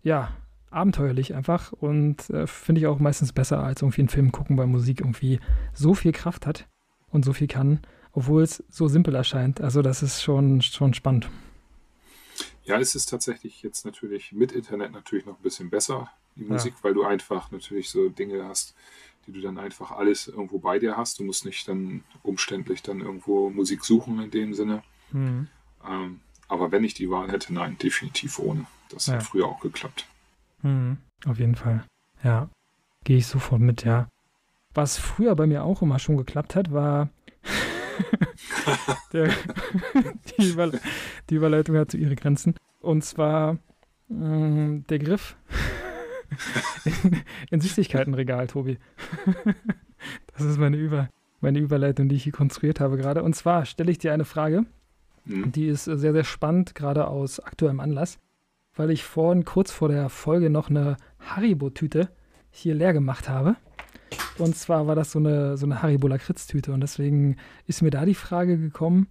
ja, abenteuerlich einfach und äh, finde ich auch meistens besser als irgendwie einen Film gucken, weil Musik irgendwie so viel Kraft hat und so viel kann obwohl es so simpel erscheint. Also das ist schon, schon spannend. Ja, es ist tatsächlich jetzt natürlich mit Internet natürlich noch ein bisschen besser, die Ja. Musik, weil du einfach natürlich so Dinge hast, die du dann einfach alles irgendwo bei dir hast. Du musst nicht dann umständlich dann irgendwo Musik suchen in dem Sinne. Mhm. Ähm, aber wenn ich die Wahl hätte, nein, definitiv ohne. Das Ja. hat früher auch geklappt. Mhm. Auf jeden Fall. Ja, gehe ich sofort mit, ja. Was früher bei mir auch immer schon geklappt hat, war der, die, Überle die Überleitung hat zu ihre Grenzen. Und zwar mh, der Griff in, in Süßigkeitenregal, Tobi. das ist meine, Über meine Überleitung, die ich hier konstruiert habe gerade. Und zwar stelle ich dir eine Frage. Mhm. Die ist sehr, sehr spannend, gerade aus aktuellem Anlass, weil ich vorhin kurz vor der Folge noch eine Haribo-Tüte hier leer gemacht habe. Und zwar war das so eine, so eine Haribo-Lakritz-Tüte. Und deswegen ist mir da die Frage gekommen,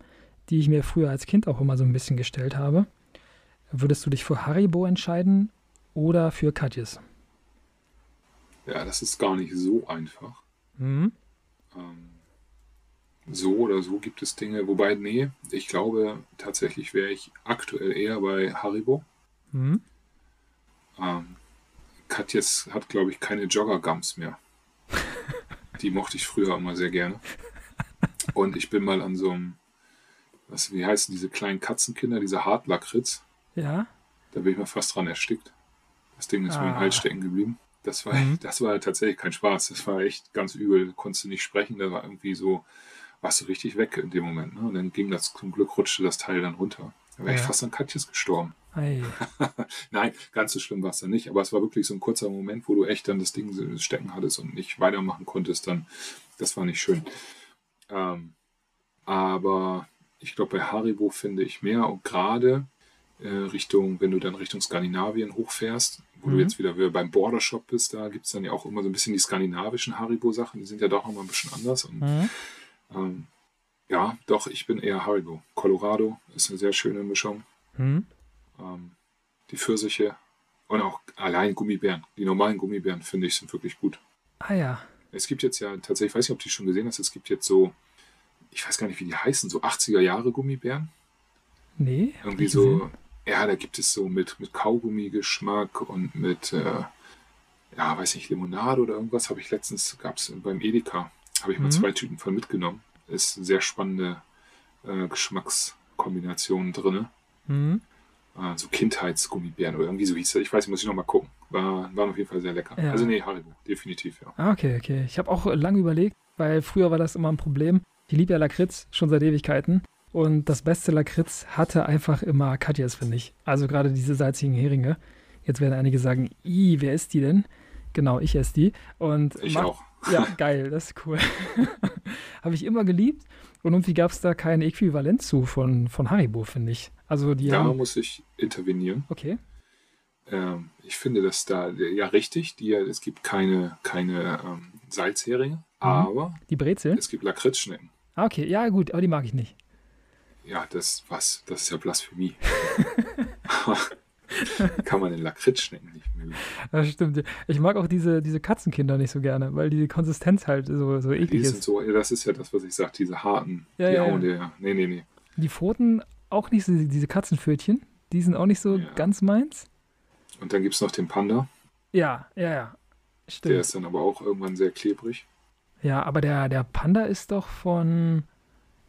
die ich mir früher als Kind auch immer so ein bisschen gestellt habe. Würdest du dich für Haribo entscheiden oder für Katjes? Ja, das ist gar nicht so einfach. Mhm. Ähm, so oder so gibt es Dinge, wobei, nee, ich glaube tatsächlich wäre ich aktuell eher bei Haribo. Mhm. Ähm, Katjes hat, glaube ich, keine Jogger-Gums mehr. Die mochte ich früher immer sehr gerne. Und ich bin mal an so einem, was, wie heißen diese kleinen Katzenkinder, diese Hartlakritz, Ja. da bin ich mal fast dran erstickt. Das Ding ist mir im Ah. Hals stecken geblieben. Das war, Mhm. das war tatsächlich kein Spaß. Das war echt ganz übel. Du konntest nicht sprechen. Da war irgendwie so, warst du richtig weg in dem Moment. Ne? Und dann ging das, zum Glück rutschte das Teil dann runter. Da wäre ich Ja. fast an Katjes gestorben. Ei. Nein, ganz so schlimm war es dann nicht, aber es war wirklich so ein kurzer Moment, wo du echt dann das Ding stecken hattest und nicht weitermachen konntest, dann, das war nicht schön. Ähm, aber ich glaube, bei Haribo finde ich mehr und gerade Richtung, wenn du dann Richtung Skandinavien hochfährst, wo Mhm. du jetzt wieder beim Border Shop bist, da gibt es dann ja auch immer so ein bisschen die skandinavischen Haribo-Sachen, die sind ja doch nochmal ein bisschen anders. Und, Mhm. ähm, ja, doch, ich bin eher Haribo. Colorado ist eine sehr schöne Mischung Mhm. ähm, die Pfirsiche und auch allein Gummibären. Die normalen Gummibären, finde ich, sind wirklich gut. Ah ja. Es gibt jetzt ja tatsächlich, ich weiß nicht, ob du die schon gesehen hast, es gibt jetzt so, ich weiß gar nicht, wie die heißen, so 80er Jahre Gummibären. Nee. Irgendwie so, gesehen. Ja, da gibt es so mit, mit Kaugummi-Geschmack und mit, äh, ja, weiß nicht, Limonade oder irgendwas. Habe ich letztens, gab es beim Edeka, habe ich mal Mhm. zwei Tüten von mitgenommen. Ist eine sehr spannende äh, Geschmackskombination drin. Mhm. Ah, so Kindheitsgummibären oder irgendwie so hieß das. Ich weiß, muss ich noch mal gucken. War, waren auf jeden Fall sehr lecker. Ja. Also nee, Haribo, definitiv, ja. Ah, okay, okay. Ich habe auch lange überlegt, weil früher war das immer ein Problem. Ich liebe ja Lakritz schon seit Ewigkeiten. Und das beste Lakritz hatte einfach immer Katjes, finde ich. Also gerade diese salzigen Heringe. Jetzt werden einige sagen, i, wer ist die denn? Genau, ich esse die. Und Ich mach- auch. Ja, geil, das ist cool. Habe ich immer geliebt. Und irgendwie gab es da kein Äquivalent zu von, von Haribo, finde ich. Also die Da haben. muss ich intervenieren. Okay. Ähm, ich finde das da ja richtig. Die, es gibt keine, keine ähm, Salzheringe, Mhm. aber Die Brezel? es gibt Lakritzschnecken. Ah, okay, ja, gut, aber die mag ich nicht. Ja, das was? Das ist ja Blasphemie. Kann man den Lakritzschnecken nicht mögen. Das stimmt. Ich mag auch diese, diese Katzenkinder nicht so gerne, weil die Konsistenz halt so, so eklig Die sind ist. so, das ist ja das, was ich sage, diese harten, Ja, die ja, hauen ja. dir. Nee, nee, nee. Die Pfoten auch nicht so, diese Katzenpfötchen, die sind auch nicht so Ja. ganz meins. Und dann gibt es noch den Panda, Ja, ja, ja. der Stimmt. ist dann aber auch irgendwann sehr klebrig. Ja, aber der, der Panda ist doch von.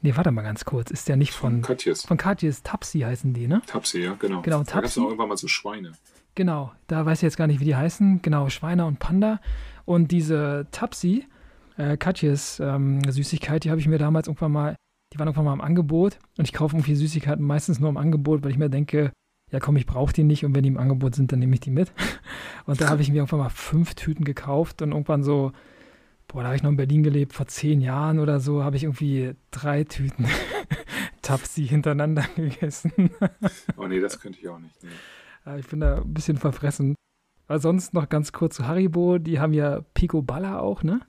Nee, warte mal ganz kurz. Ist der nicht von. Katjes. Von Katjes Tapsi heißen die, ne? Tapsi, ja, genau. Genau, Da gab es auch irgendwann mal so Schweine. Genau, da weiß ich jetzt gar nicht, wie die heißen. Genau, Schweine und Panda. Und diese Tapsi, äh, Katjes ähm, Süßigkeit, die habe ich mir damals irgendwann mal, die waren irgendwann mal im Angebot. Und ich kaufe irgendwie Süßigkeiten meistens nur im Angebot, weil ich mir denke, ja komm, ich brauche die nicht und wenn die im Angebot sind, dann nehme ich die mit. Und da habe ich mir irgendwann mal fünf Tüten gekauft und irgendwann so, boah, da habe ich noch in Berlin gelebt, vor zehn Jahren oder so, habe ich irgendwie drei Tüten Tapsi hintereinander gegessen. Oh nee, das könnte ich auch nicht. Nee. Ja, ich bin da ein bisschen verfressen. Aber sonst noch ganz kurz zu Haribo. Die haben ja Pico Balla auch, ne?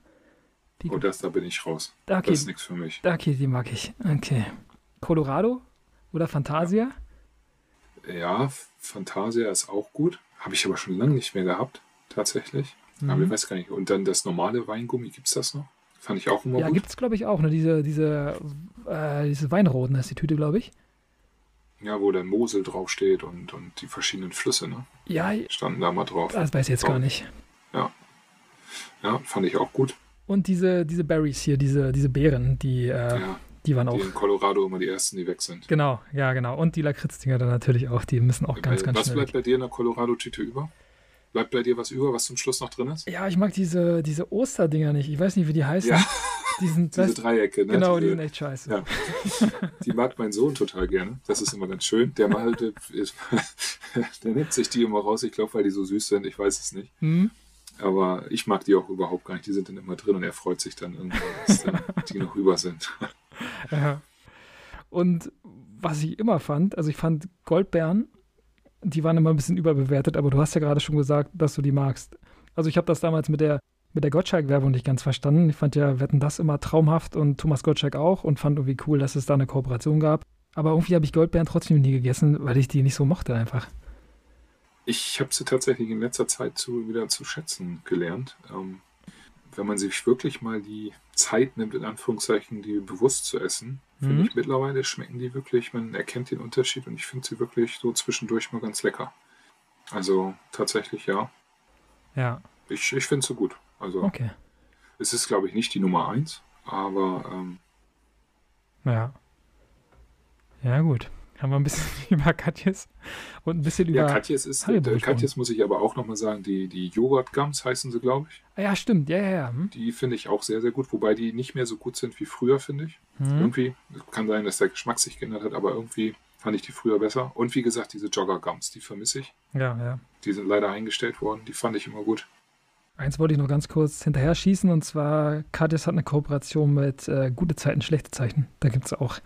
Pico Oh, das, da bin ich raus. okay, Das ist nichts für mich. okay, die mag ich. Okay. Colorado oder Fantasia? Ja, Fantasia ist auch gut. Habe ich aber schon lange nicht mehr gehabt, tatsächlich. Aber ich Mhm. weiß gar nicht. Und dann das normale Weingummi, gibt es das noch? Fand ich auch immer Ja, gut. gibt es, glaube ich, auch. Ne? Diese, diese, äh, diese Weinroten ist die Tüte, glaube ich. Ja, wo dann Mosel draufsteht und, und die verschiedenen Flüsse, ne? Ja, Standen da mal drauf. das weiß ich jetzt gar nicht. Ja, fand ich auch gut. Und diese, diese Berries hier, diese, diese Beeren, die, äh, Ja, die waren die auch. in Colorado immer die ersten, die weg sind. Genau, ja, genau. Und die Lakritzdinger dann natürlich auch. Die müssen auch ganz, Weil- ganz was schnell. bleibt bei dir in der Colorado-Tüte über? Bleibt bei dir was über, was zum Schluss noch drin ist? Ja, ich mag diese, diese Osterdinger nicht. Ich weiß nicht, wie die heißen. Ja, Die sind, diese Dreiecke, ne? Genau, die diese, sind echt scheiße. Ja. Die mag mein Sohn total gerne. Das ist immer ganz schön. Der mal, der, der nimmt sich die immer raus. Ich glaube, weil die so süß sind. Ich weiß es nicht. Hm? Aber ich mag die auch überhaupt gar nicht. Die sind dann immer drin und er freut sich dann irgendwann, dass dann die noch über sind. Ja. Und was ich immer fand, also ich fand Goldbeeren, die waren immer ein bisschen überbewertet, aber du hast ja gerade schon gesagt, dass du die magst. Also ich habe das damals mit der mit der Gottschalk-Werbung nicht ganz verstanden. Ich fand ja Wetten das immer traumhaft und Thomas Gottschalk auch und fand irgendwie cool, dass es da eine Kooperation gab. Aber irgendwie habe ich Goldbeeren trotzdem nie gegessen, weil ich die nicht so mochte einfach. Ich habe sie tatsächlich in letzter Zeit zu, wieder zu schätzen gelernt. Ähm, wenn man sich wirklich mal die Zeit nimmt, in Anführungszeichen, die bewusst zu essen, Mhm. finde ich mittlerweile schmecken die wirklich, man erkennt den Unterschied und ich finde sie wirklich so zwischendurch mal ganz lecker. Also tatsächlich ja. Ja, Ich, ich finde sie gut. Also okay. es ist, glaube ich, nicht die Nummer eins, aber ähm, Ja. Ja, gut. Haben wir ein bisschen über Katjes und ein bisschen über. ja, Katjes ist, Haribo äh. Katjes muss ich aber auch nochmal sagen, die, die Joghurt-Gums heißen sie, glaube ich. Ah, ja, stimmt. Ja, ja, ja. Hm? Die finde ich auch sehr, sehr gut, wobei die nicht mehr so gut sind wie früher, finde ich. Hm? Irgendwie kann sein, dass der Geschmack sich geändert hat, aber irgendwie fand ich die früher besser. Und wie gesagt, diese Jogger-Gums, die vermisse ich. Ja, ja. Die sind leider eingestellt worden, die fand ich immer gut. Eins wollte ich noch ganz kurz hinterher schießen und zwar Katjes hat eine Kooperation mit äh, Gute Zeiten, Schlechte Zeichen. Da gibt es auch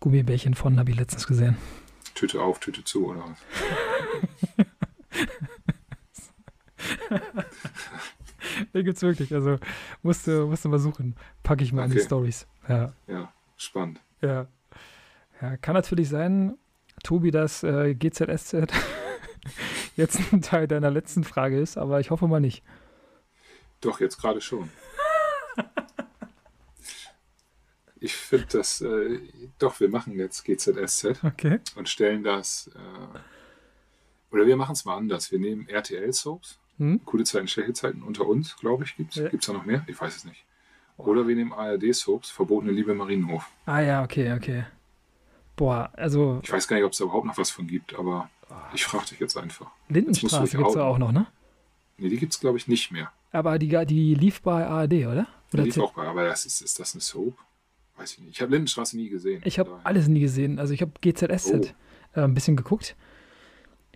Gummibärchen von, habe ich letztens gesehen. Tüte auf, Tüte zu oder was. Den gibt's wirklich, also musste, musste mal suchen. Packe ich mal in die Okay. Stories. Ja, Ja, spannend. ja. Ja, kann natürlich sein, Tobi, dass äh, GZSZ jetzt ein Teil deiner letzten Frage ist, aber ich hoffe mal nicht. Doch, jetzt gerade schon. Ich finde das, äh, doch, wir machen jetzt GZSZ Okay. und stellen das, äh, oder wir machen es mal anders. Wir nehmen RTL-Soaps, Hm? gute Zeiten, schlechte Zeiten unter uns, glaube ich, gibt es. Ja. Gibt es da noch mehr? Ich weiß es nicht. Oder wir nehmen ARD-Soaps, verbotene Liebe Marienhof. Ah ja, okay, okay. Boah, also Ich weiß gar nicht, ob es da überhaupt noch was von gibt, aber ich frage dich jetzt einfach. Lindenstraße gibt es auch noch, ne? Nee, die gibt es, glaube ich, nicht mehr. Aber die, die lief bei ARD, oder? Die oder lief Z- auch bei, aber das ist, ist das eine Soap? Weiß ich nicht. Ich habe Lindenstraße nie gesehen. Ich habe alles nie gesehen. Also ich habe GZSZ Oh. äh, ein bisschen geguckt.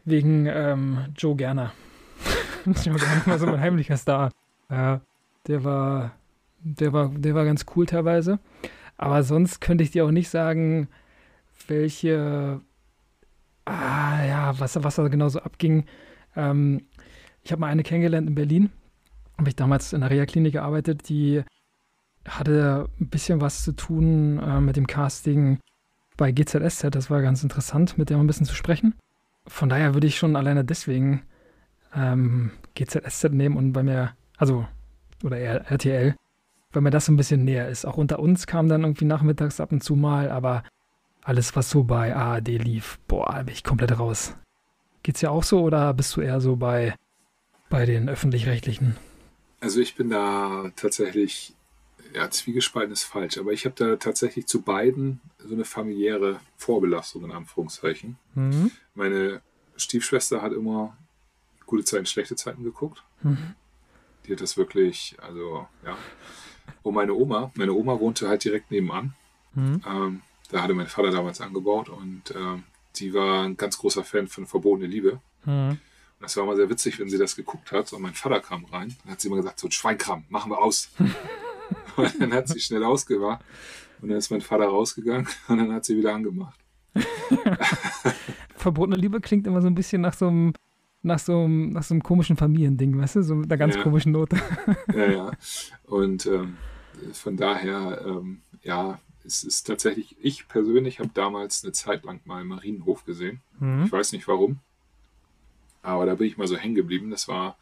Wegen ähm, Joe Gerner. Joe Gerner war so mein heimlicher Star. Ja, der war, der war, der war ganz cool teilweise. Aber sonst könnte ich dir auch nicht sagen, welche, ah ja, was, was da genau so abging. Ähm, ich habe mal eine kennengelernt in Berlin. Habe ich damals in der Reha-Klinik gearbeitet, die hatte ein bisschen was zu tun äh, mit dem Casting bei GZSZ. Das war ganz interessant, mit der ein bisschen zu sprechen. Von daher würde ich schon alleine deswegen ähm, GZSZ nehmen und bei mir, also, oder RTL, weil mir das so ein bisschen näher ist. Auch unter uns kam dann irgendwie nachmittags ab und zu mal, aber alles, was so bei ARD lief, boah, bin ich komplett raus. Geht's ja auch so oder bist du eher so bei, bei den öffentlich-rechtlichen? Also ich bin da tatsächlich, ja, zwiegespalten ist falsch, aber ich habe da tatsächlich zu beiden so eine familiäre Vorbelastung in Anführungszeichen. Mhm. Meine Stiefschwester hat immer gute Zeiten, schlechte Zeiten geguckt. Mhm. Die hat das wirklich, also ja. Und meine Oma, meine Oma wohnte halt direkt nebenan. Mhm. Ähm, da hatte mein Vater damals angebaut und äh, sie war ein ganz großer Fan von Verbotene Liebe. Mhm. Und das war immer sehr witzig, wenn sie das geguckt hat und mein Vater kam rein. Dann hat sie immer gesagt, so ein Schweinkram, machen wir aus. und dann hat sie schnell ausgemacht und dann ist mein Vater rausgegangen und dann hat sie wieder angemacht. Verbotene Liebe klingt immer so ein bisschen nach so einem nach so einem, nach so einem komischen Familiending, weißt du, so mit einer ganz ja. komischen Note. ja, ja. Und ähm, von daher, ähm, ja, es ist tatsächlich, ich persönlich habe damals eine Zeit lang mal Marienhof gesehen. Mhm. Ich weiß nicht warum. Aber da bin ich mal so hängen geblieben. Das war,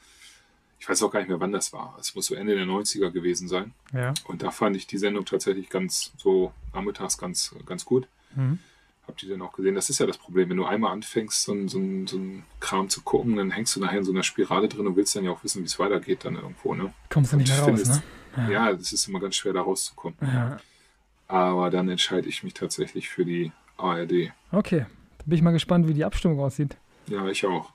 ich weiß auch gar nicht mehr, wann das war. Es muss so Ende der 90er gewesen sein. Ja. Und da fand ich die Sendung tatsächlich ganz so nachmittags ganz, ganz gut. Mhm. Hab die dann auch gesehen. Das ist ja das Problem. Wenn du einmal anfängst, so, so, so einen Kram zu gucken, dann hängst du nachher in so einer Spirale drin und willst dann ja auch wissen, wie es weitergeht dann irgendwo. Ne? Kommst du nicht mehr raus, findest, ne? Ja. ja, das ist immer ganz schwer, da rauszukommen. Ja. Aber dann entscheide ich mich tatsächlich für die ARD. Okay, bin ich mal gespannt, wie die Abstimmung aussieht. Ja, ich auch.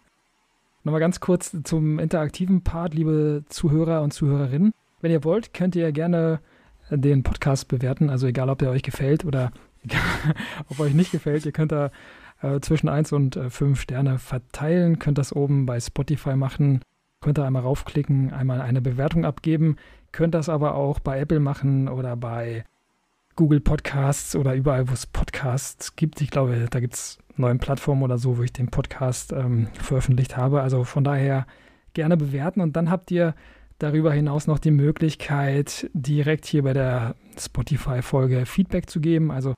Nochmal ganz kurz zum interaktiven Part, liebe Zuhörer und Zuhörerinnen. Wenn ihr wollt, könnt ihr gerne den Podcast bewerten. Also egal, ob der euch gefällt oder ob euch nicht gefällt, ihr könnt da äh, zwischen 1 und äh, 5 Sterne verteilen. Könnt das oben bei Spotify machen. Könnt ihr einmal raufklicken, einmal eine Bewertung abgeben. Könnt das aber auch bei Apple machen oder bei Google Podcasts oder überall, wo es Podcasts gibt. Ich glaube, da gibt es neuen Plattformen oder so, wo ich den Podcast ähm, veröffentlicht habe. Also von daher gerne bewerten und dann habt ihr darüber hinaus noch die Möglichkeit, direkt hier bei der Spotify-Folge Feedback zu geben. Also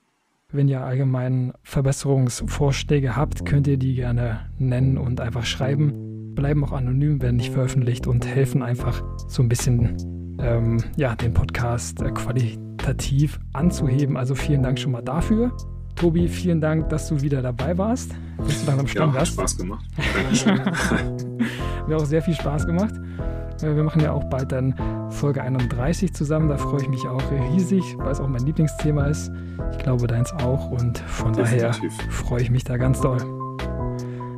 wenn ihr allgemein Verbesserungsvorschläge habt, könnt ihr die gerne nennen und einfach schreiben. Bleiben auch anonym, werden nicht veröffentlicht und helfen einfach so ein bisschen ähm, ja, den Podcast äh, qualitativ qualitativ anzuheben. Also vielen Dank schon mal dafür. Tobi, vielen Dank, dass du wieder dabei warst. Bist du dann am Stammgast? Ja, hat Spaß gemacht. Mir auch sehr viel Spaß gemacht. Äh, wir machen ja auch bald dann Folge 31 zusammen. Da freue ich mich auch riesig, weil es auch mein Lieblingsthema ist. Ich glaube, deins auch. Und von Definitiv. daher freue ich mich da ganz doll.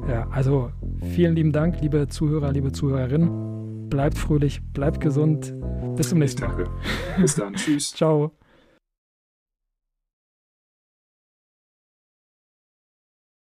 Ja, also vielen lieben Dank, liebe Zuhörer, liebe Zuhörerinnen. Bleibt fröhlich, bleibt gesund. Bis zum nächsten Mal. Danke. Bis dann. Tschüss. Ciao.